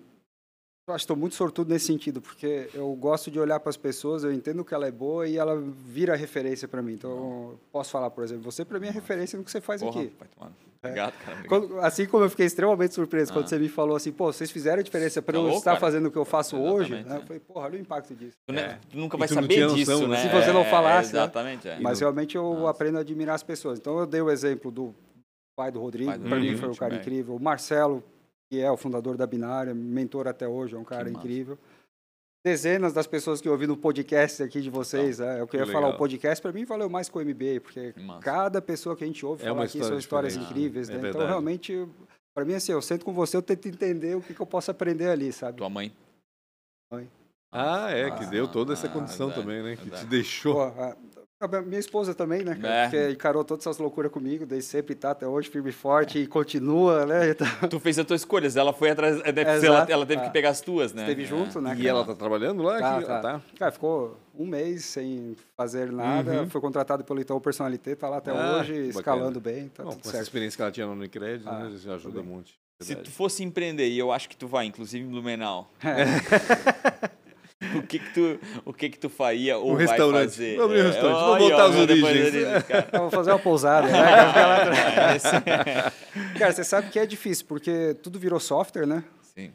Speaker 3: eu acho que estou muito sortudo nesse sentido, porque eu gosto de olhar para as pessoas, eu entendo que ela é boa e ela vira referência para mim. Então, posso falar, por exemplo, você para mim é referência no que você faz
Speaker 2: Porra,
Speaker 3: aqui.
Speaker 2: vai tomar. Obrigado, cara. Obrigado.
Speaker 3: Quando- assim como eu fiquei extremamente surpreso quando
Speaker 2: Ah.
Speaker 3: você me falou assim, pô, vocês fizeram a diferença para
Speaker 2: Tá
Speaker 3: eu
Speaker 2: louco,
Speaker 3: estar
Speaker 2: cara?
Speaker 3: fazendo o que eu faço hoje,
Speaker 2: Exatamente,
Speaker 3: né?
Speaker 2: é.
Speaker 3: Eu falei, porra, olha o impacto disso.
Speaker 2: Tu,
Speaker 1: É.
Speaker 2: tu nunca vai
Speaker 1: tu
Speaker 2: saber
Speaker 1: tinha noção,
Speaker 2: disso,
Speaker 1: né?
Speaker 2: né?
Speaker 3: Se você não
Speaker 2: É,
Speaker 3: falasse, né?
Speaker 2: Exatamente. é.
Speaker 3: Mas realmente eu
Speaker 2: Nossa.
Speaker 3: aprendo a admirar as pessoas. Então eu dei o exemplo do pai do Rodrigo,
Speaker 2: Pai
Speaker 3: para mim foi um cara
Speaker 2: Schubert.
Speaker 3: incrível. O Marcelo, que é o fundador da Binária, mentor até hoje, é um cara
Speaker 2: Que massa.
Speaker 3: incrível. Dezenas das pessoas que eu ouvi no podcast aqui de vocês, é, eu queria
Speaker 1: Que
Speaker 3: falar, o podcast para mim valeu mais que o MBA, porque
Speaker 2: massa.
Speaker 3: cada pessoa que a gente ouve
Speaker 1: É
Speaker 3: falar aqui são histórias
Speaker 1: diferente,
Speaker 3: incríveis,
Speaker 1: é
Speaker 3: né? Então
Speaker 1: verdade.
Speaker 3: realmente, para mim assim, eu sento com você, eu tento entender o que, que eu posso aprender ali, sabe?
Speaker 2: Tua mãe.
Speaker 1: Ah, é, que
Speaker 2: Ah,
Speaker 1: deu toda essa
Speaker 2: ah,
Speaker 1: condição
Speaker 2: verdade,
Speaker 1: também, né? Que te deixou.
Speaker 3: Pô, minha esposa também, né? cara?
Speaker 2: É.
Speaker 3: Porque encarou todas essas loucuras comigo, desde sempre tá até hoje, firme e forte, e continua, né? Então,
Speaker 2: Tu fez as tuas escolhas, ela foi atrás. Deve
Speaker 3: É,
Speaker 2: ser, ela, ela teve que
Speaker 3: Ah.
Speaker 2: pegar as tuas, né?
Speaker 3: esteve
Speaker 2: É.
Speaker 3: junto, né?
Speaker 1: E
Speaker 3: cara?
Speaker 1: ela tá trabalhando lá?
Speaker 3: Tá, tá.
Speaker 1: Ah, tá.
Speaker 3: Cara, ficou um mês sem fazer nada,
Speaker 1: Uhum.
Speaker 3: foi contratado pelo Itaú Personalité, tá lá até
Speaker 1: Ah,
Speaker 3: hoje,
Speaker 1: bacana.
Speaker 3: escalando bem, tá
Speaker 1: Bom,
Speaker 3: tudo
Speaker 1: com essa
Speaker 3: certo.
Speaker 1: experiência que ela tinha no Unicred,
Speaker 3: Ah,
Speaker 1: né? Já ajuda muito.
Speaker 2: Se tu fosse empreender, e eu acho que tu vai, inclusive em Blumenau, o que que tu, o que que tu faria ou
Speaker 1: Um
Speaker 2: vai
Speaker 1: restaurante.
Speaker 2: fazer?
Speaker 1: Vamos abrir um
Speaker 2: É,
Speaker 1: restaurante, vamos voltar às origens.
Speaker 2: origens, cara.
Speaker 3: Vou fazer uma pousada, né?
Speaker 2: É,
Speaker 3: Cara, você sabe que é difícil, porque tudo virou software, né?
Speaker 2: Sim.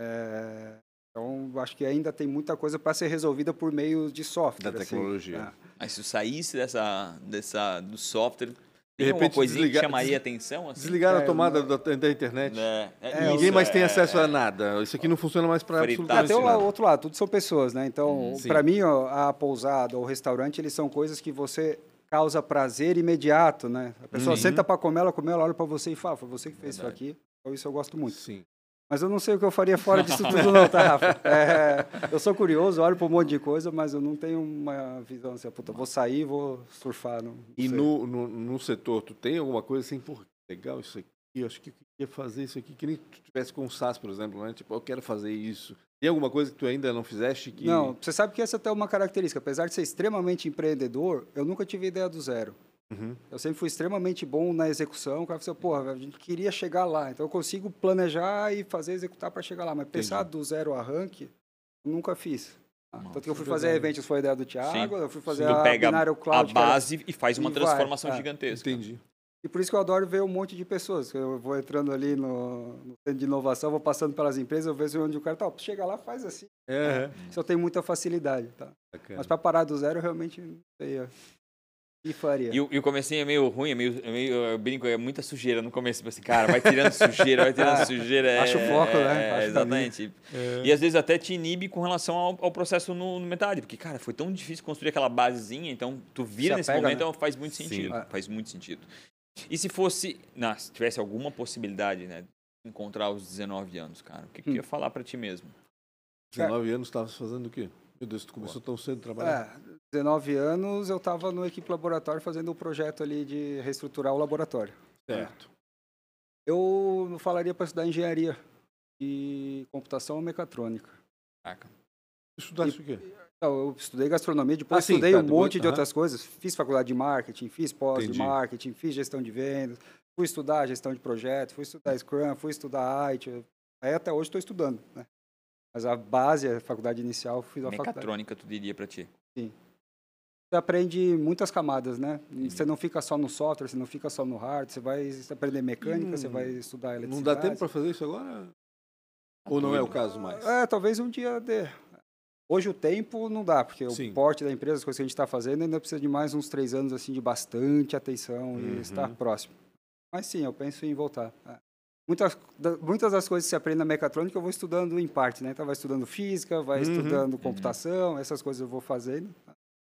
Speaker 3: É, Então, acho que ainda tem muita coisa para ser resolvida por meio de software.
Speaker 1: Da
Speaker 3: assim,
Speaker 1: tecnologia.
Speaker 3: né?
Speaker 2: Mas se tu saísse dessa, dessa, do software, tem
Speaker 1: De repente
Speaker 2: coisinha
Speaker 1: desligar-
Speaker 2: que chamaria atenção? Assim?
Speaker 1: Desligaram
Speaker 3: É,
Speaker 1: a tomada
Speaker 3: não-
Speaker 1: da, da internet.
Speaker 2: É, é,
Speaker 3: É,
Speaker 1: Ninguém
Speaker 2: isso,
Speaker 1: mais tem
Speaker 2: é,
Speaker 1: acesso
Speaker 2: é.
Speaker 1: a nada. Isso aqui não funciona mais para.
Speaker 3: Ah,
Speaker 1: absolutamente
Speaker 3: tem o outro lado, tudo são pessoas, né? Então,
Speaker 1: Hum,
Speaker 3: para mim, ó, a pousada ou o restaurante, eles são coisas que você causa prazer imediato, né? A pessoa
Speaker 1: Uhum.
Speaker 3: senta para comer, ela come, ela olha para você e fala, foi você que fez
Speaker 2: Verdade.
Speaker 3: isso aqui. Então, isso eu gosto muito.
Speaker 1: Sim.
Speaker 3: Mas eu não sei o que eu faria fora disso tudo não, tá, Rafa? É, eu sou curioso, olho para um monte de coisa, mas eu não tenho uma visão assim, puta, vou sair, vou surfar. Não, não
Speaker 1: E no, no, no setor, tu tem alguma coisa assim, pô, legal isso aqui, eu acho que eu queria fazer isso aqui, que nem tu tivesse com o SAS, por exemplo, né? Tipo, eu quero fazer isso. Tem alguma coisa que tu ainda não fizeste que...
Speaker 3: Não, você sabe que essa até é uma característica. Apesar de ser extremamente empreendedor, eu nunca tive ideia do zero.
Speaker 1: Uhum.
Speaker 3: Eu sempre fui extremamente bom na execução. O cara falou, porra, a gente queria chegar lá. Então eu consigo planejar e fazer executar para chegar lá. Mas pensar do zero arranque, eu nunca fiz. Ah,
Speaker 2: Nossa,
Speaker 3: Tanto que eu fui
Speaker 1: é
Speaker 3: fazer a. Eventos, foi a ideia do Thiago.
Speaker 2: Sim.
Speaker 3: Eu fui fazer
Speaker 2: Tu
Speaker 3: a
Speaker 2: pega
Speaker 3: Binário
Speaker 2: a
Speaker 3: Cloud. era-
Speaker 2: base e faz uma
Speaker 3: e vai,
Speaker 2: transformação
Speaker 3: é.
Speaker 2: gigantesca.
Speaker 1: Entendi.
Speaker 3: E por isso que eu adoro ver um monte de pessoas. Eu vou entrando ali no, no centro de inovação, vou passando pelas empresas, eu vejo onde o cara tá, chega lá, faz assim.
Speaker 1: É,
Speaker 3: Isso eu tenho muita facilidade, tá?
Speaker 1: bacana.
Speaker 3: Mas para parar do zero, eu realmente não sei. Que faria?
Speaker 2: E o, e o comecinho é meio ruim, é meio, é meio eu brinco, é muita sujeira no começo. Tipo assim, cara, vai tirando sujeira, vai tirando sujeira. é-
Speaker 3: Acha o foco, né?
Speaker 2: é, exatamente. E às vezes até te inibe com relação ao, ao processo no, no metade. Porque, cara, foi tão difícil construir aquela basezinha, então tu vira
Speaker 3: Se
Speaker 2: nesse
Speaker 3: apega,
Speaker 2: momento,
Speaker 3: né?
Speaker 2: então faz muito
Speaker 1: Sim.
Speaker 2: sentido.
Speaker 3: É.
Speaker 2: Faz muito sentido. E se fosse, não, se tivesse alguma possibilidade, né? de Encontrar os 19 anos, cara. O que, que ia falar pra ti mesmo?
Speaker 1: 19 anos, estavas fazendo o quê? Meu Deus, tu começou tão cedo a trabalhar.
Speaker 3: É, 19 anos, eu estava no equipe laboratório fazendo um projeto ali de reestruturar o laboratório.
Speaker 1: Certo.
Speaker 3: Eu não falaria para estudar engenharia de computação ou mecatrônica.
Speaker 2: Saca?
Speaker 1: Estudaste o quê?
Speaker 3: Não, eu estudei gastronomia, depois
Speaker 1: Ah, sim,
Speaker 3: estudei
Speaker 1: tá,
Speaker 3: um
Speaker 1: depois-
Speaker 3: monte de outras coisas. Fiz faculdade de marketing, fiz pós de
Speaker 1: Entendi.
Speaker 3: marketing, fiz gestão de vendas, fui estudar gestão de projetos, fui estudar Scrum, fui estudar IT. Aí até hoje estou estudando, né? Mas a base, a faculdade inicial, fiz a faculdade.
Speaker 2: Mecatrônica, tu diria pra ti.
Speaker 3: Você aprende muitas camadas, né? Você não fica só no software, você não fica só no hardware, você vai aprender mecânica, você
Speaker 1: Hum,
Speaker 3: vai estudar eletricidade.
Speaker 1: Não dá tempo para fazer isso agora? Ou não é o caso mais?
Speaker 3: É, talvez um dia dê. Hoje o tempo não dá, porque
Speaker 1: Sim.
Speaker 3: o porte da empresa, as coisas que a gente está fazendo, ainda precisa de mais uns três anos assim de bastante atenção
Speaker 1: Uhum.
Speaker 3: e estar próximo. Mas sim, eu penso em voltar. É. Muitas, da- muitas das coisas que você aprende na mecatrônica eu vou estudando em parte, né? Então vai estudando física, vai
Speaker 1: Uhum.
Speaker 3: estudando computação, essas coisas eu vou fazendo.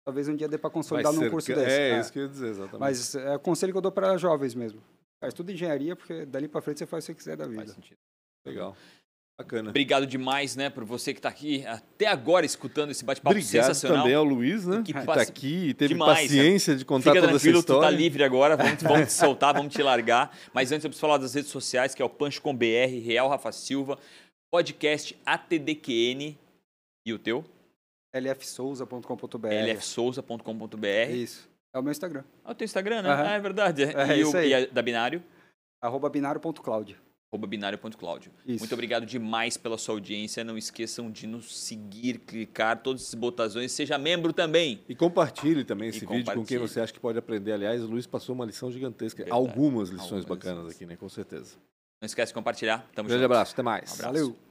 Speaker 3: Talvez um dia dê para consolidar num curso
Speaker 1: é,
Speaker 3: desse.
Speaker 1: É,
Speaker 3: É.
Speaker 1: isso que eu ia dizer, exatamente.
Speaker 3: Mas é o conselho que eu dou para jovens mesmo. Faz tudo engenharia, porque dali para frente você faz o que você quiser da
Speaker 2: Faz
Speaker 3: vida.
Speaker 2: sentido.
Speaker 1: Legal. Bacana.
Speaker 2: Obrigado demais, né, por você que tá aqui até agora escutando esse bate-papo
Speaker 1: Obrigado também ao Luiz, né?
Speaker 2: Que
Speaker 1: Que,
Speaker 2: passe-
Speaker 1: tá aqui e teve
Speaker 2: Demais,
Speaker 1: paciência de contar
Speaker 2: Fica
Speaker 1: toda
Speaker 2: tranquilo,
Speaker 1: essa
Speaker 2: tu tá
Speaker 1: história.
Speaker 2: livre agora, vamos, vamos te soltar, vamos te largar. Mas antes eu preciso falar das redes sociais, que é o Punch com BR, Real Rafa Silva, podcast ATDQN e o teu,
Speaker 3: lfsouza.com.br.
Speaker 2: lfsouza.com.br.
Speaker 3: Isso. É o meu Instagram.
Speaker 2: É o teu Instagram, né?
Speaker 3: Aham.
Speaker 2: Ah, é verdade.
Speaker 3: É
Speaker 2: e,
Speaker 3: isso
Speaker 2: o,
Speaker 3: aí.
Speaker 2: e a da Binário,
Speaker 3: Arroba binário.cloud.
Speaker 2: arroba binário.cláudio.
Speaker 3: Isso.
Speaker 2: Muito obrigado demais pela sua audiência. Não esqueçam de nos seguir, clicar todos esses botões. Seja membro também.
Speaker 1: E compartilhe também
Speaker 2: E
Speaker 1: esse vídeo com quem você acha que pode aprender. Aliás, o Luiz passou uma lição gigantesca.
Speaker 2: Verdade.
Speaker 1: Algumas lições
Speaker 2: Algumas
Speaker 1: bacanas
Speaker 2: lições.
Speaker 1: aqui, né? Com certeza.
Speaker 2: Não esquece de compartilhar. Tamo
Speaker 1: Um grande
Speaker 2: junto.
Speaker 1: abraço, até mais.
Speaker 2: Abraço.
Speaker 3: Valeu.